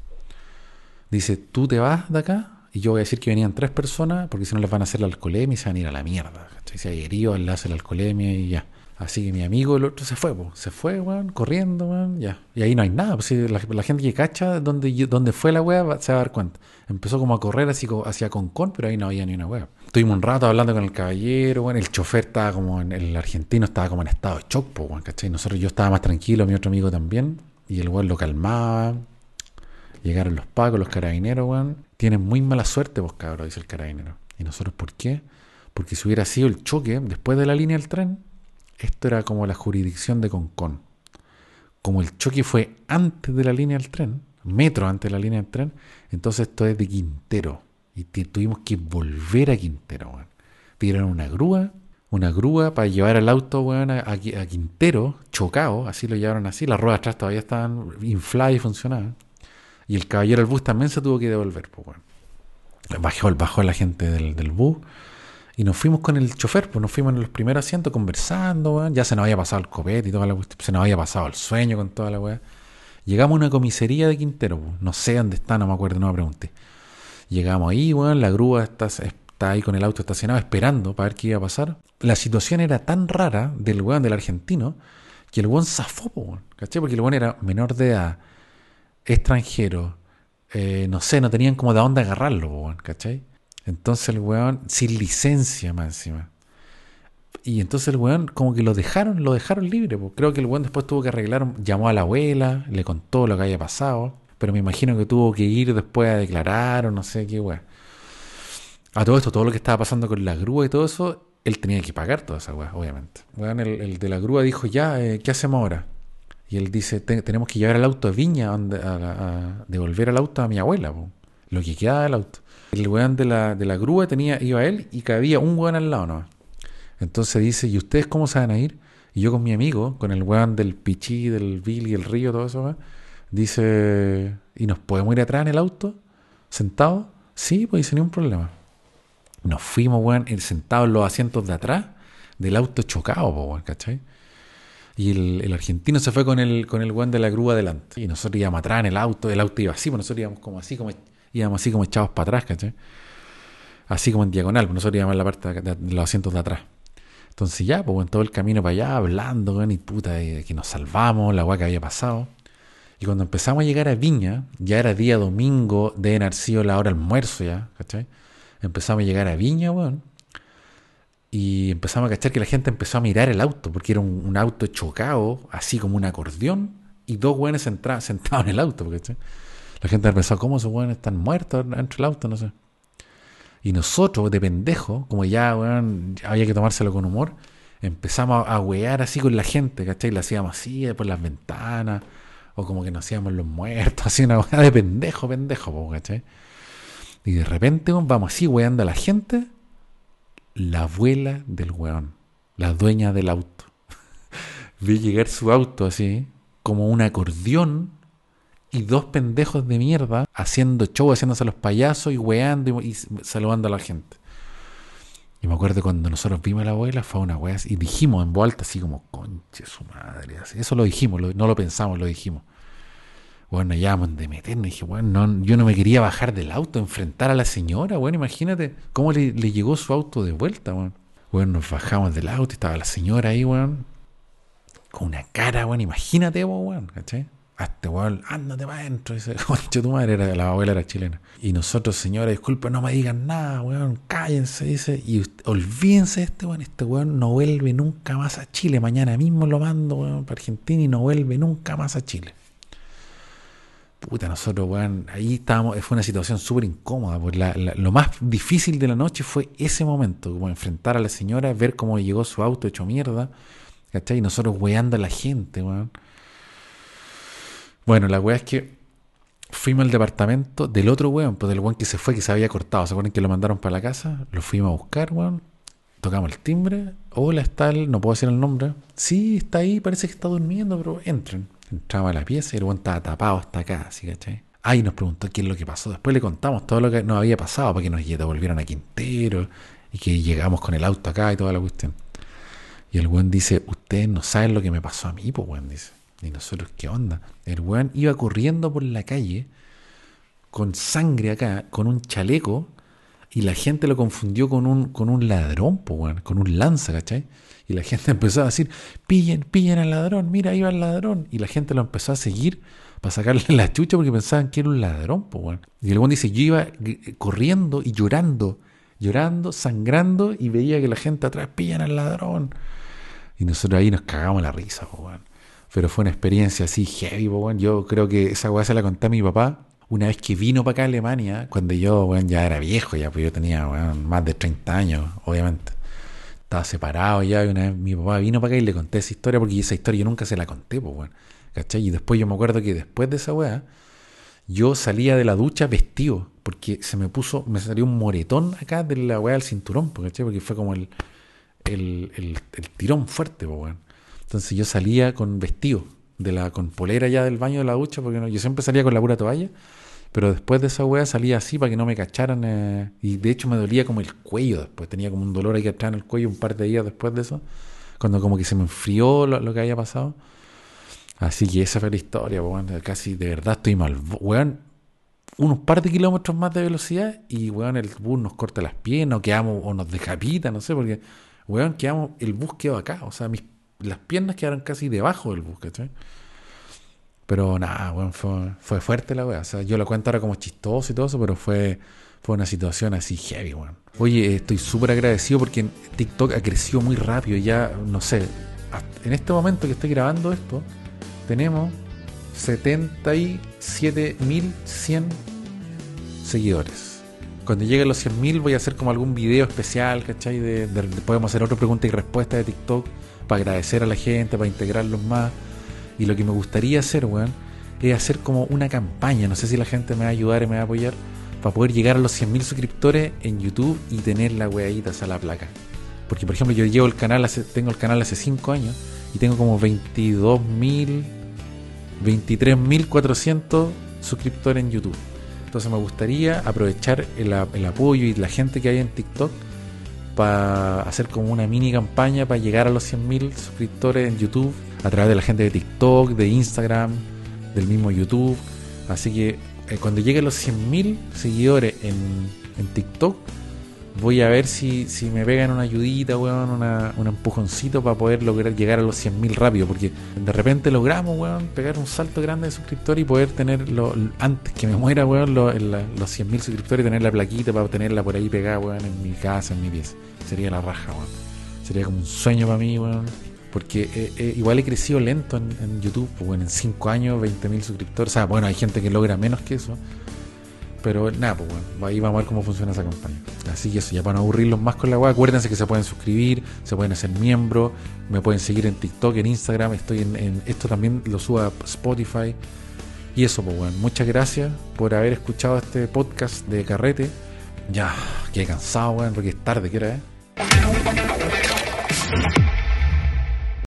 Dice, tú te vas de acá, y yo voy a decir que venían tres personas, porque si no les van a hacer la alcoholemia y se van a ir a la mierda. Si hay herido, le hace la alcoholemia y ya. Así que mi amigo, el otro, se fue, se fue, weón, corriendo, weón, ya. Y ahí no hay nada, pues la, gente que cacha donde, fue la weá se va a dar cuenta. Empezó como a correr así hacia Concón, pero ahí no había ni una weá. Estuvimos un rato hablando con el caballero, weón, el chofer estaba como, en, el argentino estaba como en estado de shock, weón, ¿cachai? Nosotros, yo estaba más tranquilo, mi otro amigo también, y el weón lo calmaba. Llegaron los pacos, los carabineros, weón. Tienen muy mala suerte vos, cabrón, dice el carabinero. ¿Y nosotros por qué? Porque si hubiera sido el choque después de la línea del tren, esto era como la jurisdicción de Concón. Como el choque fue antes de la línea del tren, metro antes de la línea del tren, entonces esto es de Quintero. Y tuvimos que volver a Quintero, weón. Pidieron una grúa, una grúa para llevar el auto, weón, a, Quintero, chocado, así lo llevaron así. Las ruedas atrás todavía estaban infladas y funcionaban. Y el caballero del bus también se tuvo que devolver, pues, weón. Bajó, bajó la gente del, del bus y nos fuimos con el chofer, pues nos fuimos en los primeros asientos conversando, ya se nos había pasado el copete y toda la se nos había pasado el sueño con toda la weá. Llegamos a una comisaría de Quintero, no sé dónde está, no me acuerdo, no me pregunté. Llegamos ahí, weón, la grúa está, está ahí con el auto estacionado esperando para ver qué iba a pasar. La situación era tan rara del weón del argentino que el weón zafó, weón, ¿cachai? Porque el weón era menor de edad, extranjero, eh, no sé, no tenían como de dónde agarrarlo, weón, ¿cachai? Entonces el weón, sin licencia más encima. Y entonces el weón, como que lo dejaron, lo dejaron libre. Creo que el weón después tuvo que arreglar, llamó a la abuela, le contó lo que había pasado. Pero me imagino que tuvo que ir después a declarar o no sé qué weón. A todo esto, todo lo que estaba pasando con la grúa y todo eso, él tenía que pagar toda esa weá, obviamente. Weón, el, de la grúa dijo, ya, eh, ¿qué hacemos ahora? Y él dice, tenemos que llevar el auto a Viña, a, devolver el auto a mi abuela, lo que queda del auto. El weón de la, de la grúa tenía, iba él y cabía un weón al lado ¿no? Entonces dice, ¿y ustedes cómo se van a ir? Y yo con mi amigo, con el weón del Pichí, del Billy, el río, todo eso, dice, ¿y nos podemos ir atrás en el auto? ¿Sentados? Sí, pues sin ningún problema. Nos fuimos, weón, sentados en los asientos de atrás del auto chocado, weón, ¿cachai? Y el, el, argentino se fue con el, con el weón de la grúa adelante. Y nosotros íbamos atrás en el auto, el auto iba así, pues nosotros íbamos como así, como íbamos así como echados para atrás, ¿cachai? Así como en diagonal, pues nosotros íbamos en la parte de, los asientos de atrás. Entonces ya, pues en todo el camino para allá, hablando, y puta, de que nos salvamos, la agua que había pasado. Y cuando empezamos a llegar a Viña, ya era día domingo, de Narciso la hora almuerzo ya, ¿cachai? Empezamos a llegar a Viña, weón. Y empezamos a cachar que la gente empezó a mirar el auto, porque era un, auto chocado, así como un acordeón, y dos weones sentados en el auto, ¿cachai? La gente pensado, ¿cómo esos weones están muertos dentro del auto? No sé. Y nosotros, de pendejo, como ya, weón, había que tomárselo con humor, empezamos a, wear así con la gente, ¿cachai? Le hacíamos así por las ventanas, o como que nos hacíamos los muertos, así una weá de pendejo, pendejo, ¿cachai? Y de repente, vamos así weando a la gente, la abuela del weón, la dueña del auto. Vi llegar su auto así, como un acordeón y dos pendejos de mierda haciendo show, haciéndose los payasos y weando y, saludando a la gente. Y me acuerdo cuando nosotros vimos a la abuela, fue una wea y dijimos en vuelta así como, conche su madre. Eso lo dijimos, no lo pensamos, lo dijimos. bueno, ya de meternos. dije, bueno, no, yo no me quería bajar del auto, enfrentar a la señora, bueno, imagínate cómo le, llegó su auto de vuelta, bueno. Bueno, nos bajamos del auto y estaba la señora ahí, weón, con una cara, weón, imagínate, weón, ¿cachai? Hasta, weón, ándate para adentro. Dice, concha tu madre, era, la abuela era chilena. Y nosotros, señora, disculpe, no me digan nada, weón, cállense, dice. Y olvídense de este, weón, este weón no vuelve nunca más a Chile. Mañana mismo lo mando, weón, para Argentina y no vuelve nunca más a Chile. Puta, nosotros, weón, ahí estábamos, fue una situación súper incómoda, porque lo más difícil de la noche fue ese momento, como enfrentar a la señora, ver cómo llegó su auto hecho mierda, ¿cachai? Y nosotros weando a la gente, weón. Bueno, la weá es que fuimos al departamento del otro weón, pues del weón que se fue, que se había cortado, ¿se acuerdan que lo mandaron para la casa? Lo fuimos a buscar, weón. Tocamos el timbre. Hola, está el, no puedo decir el nombre. Sí, está ahí, parece que está durmiendo, pero entren entraba a la pieza y el buen estaba tapado hasta acá, ¿sí cachai? Ahí nos preguntó qué es lo que pasó. Después le contamos todo lo que nos había pasado para que nos devolvieran a Quintero y que llegamos con el auto acá y toda la cuestión. Y el buen dice, ustedes no saben lo que me pasó a mí, pues buen dice. Y nosotros, ¿qué onda? El buen iba corriendo por la calle con sangre acá, con un chaleco, y la gente lo confundió con un, con un ladrón, pues, con un lanza, ¿cachai? Y la gente empezó a decir, pillen, pillen al ladrón, mira, ahí va el ladrón. Y la gente lo empezó a seguir para sacarle la chucha porque pensaban que era un ladrón. Pues, Y el buen dice, yo iba corriendo y llorando, llorando, sangrando y veía que la gente atrás, pillan al ladrón. Y nosotros ahí nos cagamos la risa, pues, Pero fue una experiencia así heavy, pues, Yo creo que esa weá se la conté a mi papá una vez que vino para acá a Alemania, cuando yo, bueno, ya era viejo, ya pues yo tenía más de 30 años, obviamente estaba separado ya, y una vez mi papá vino para acá y le conté esa historia, porque esa historia yo nunca se la conté, pues, bueno, ¿cachai? Y después yo me acuerdo que después de esa weá, yo salía de la ducha vestido, porque se me puso, me salió un moretón acá de la weá del cinturón, ¿cachai? Porque fue como el, el, el, tirón fuerte, pues, bueno. Entonces yo salía con vestido, de la, con polera ya del baño de la ducha, porque no, yo siempre salía con la pura toalla, pero después de esa weá salía así para que no me cacharan. Eh, y de hecho me dolía como el cuello después. Tenía como un dolor ahí atrás en el cuello un par de días después de eso. Cuando como que se me enfrió lo, que había pasado. Así que esa fue la historia, weón. Casi de verdad estoy mal. Weón, unos par de kilómetros más de velocidad y weón, el bus nos corta las piernas o quedamos, o nos decapita, no sé, porque weón, quedamos, el bus quedó acá. O sea, mis, las piernas quedaron casi debajo del bus, ¿cachai? Pero nada, bueno, fue, fue fuerte la weá. O sea, yo lo cuento ahora como chistoso y todo eso, pero fue, fue una situación así heavy, weón. Oye, estoy súper agradecido porque TikTok ha crecido muy rápido. Ya, no sé, en este momento que estoy grabando esto, tenemos 77.100 seguidores. Cuando lleguen los 100.000 voy a hacer como algún video especial, ¿cachai? De, podemos hacer otra pregunta y respuesta de TikTok para agradecer a la gente, para integrarlos más. Y lo que me gustaría hacer, weón, es hacer como una campaña. No sé si la gente me va a ayudar y me va a apoyar para poder llegar a los 100.000 suscriptores en YouTube y tener la weadita a la placa. Porque, por ejemplo, yo llevo el canal, hace, tengo el canal hace 5 años y tengo como 22.000, 23.400 suscriptores en YouTube. Entonces me gustaría aprovechar el, el apoyo y la gente que hay en TikTok para hacer como una mini campaña para llegar a los 100.000 suscriptores en YouTube a través de la gente de TikTok, de Instagram, del mismo YouTube. Así que eh, cuando lleguen los 100.000 seguidores en, en, TikTok, voy a ver si, si me pegan una ayudita, weón, una, un empujoncito para poder lograr llegar a los 100.000 rápido. Porque de repente logramos, weón, pegar un salto grande de suscriptores y poder tenerlo antes que me muera, weón, los 100.000 suscriptores y tener la plaquita para tenerla por ahí pegada, weón, en mi casa, en mi pieza. Sería la raja, weón. Sería como un sueño para mí, weón porque eh, eh, igual he crecido lento en, YouTube, pues bueno, en 5 años, 20.000 suscriptores. O sea, bueno, hay gente que logra menos que eso. Pero nada, pues bueno, ahí vamos a ver cómo funciona esa campaña. Así que eso, ya para no aburrirlos más con la web, acuérdense que se pueden suscribir, se pueden hacer miembros, me pueden seguir en TikTok, en Instagram, estoy en, esto también lo subo a Spotify. Y eso, pues bueno, muchas gracias por haber escuchado este podcast de Carrete. Ya, qué cansado, weón, porque es tarde, ¿qué hora es?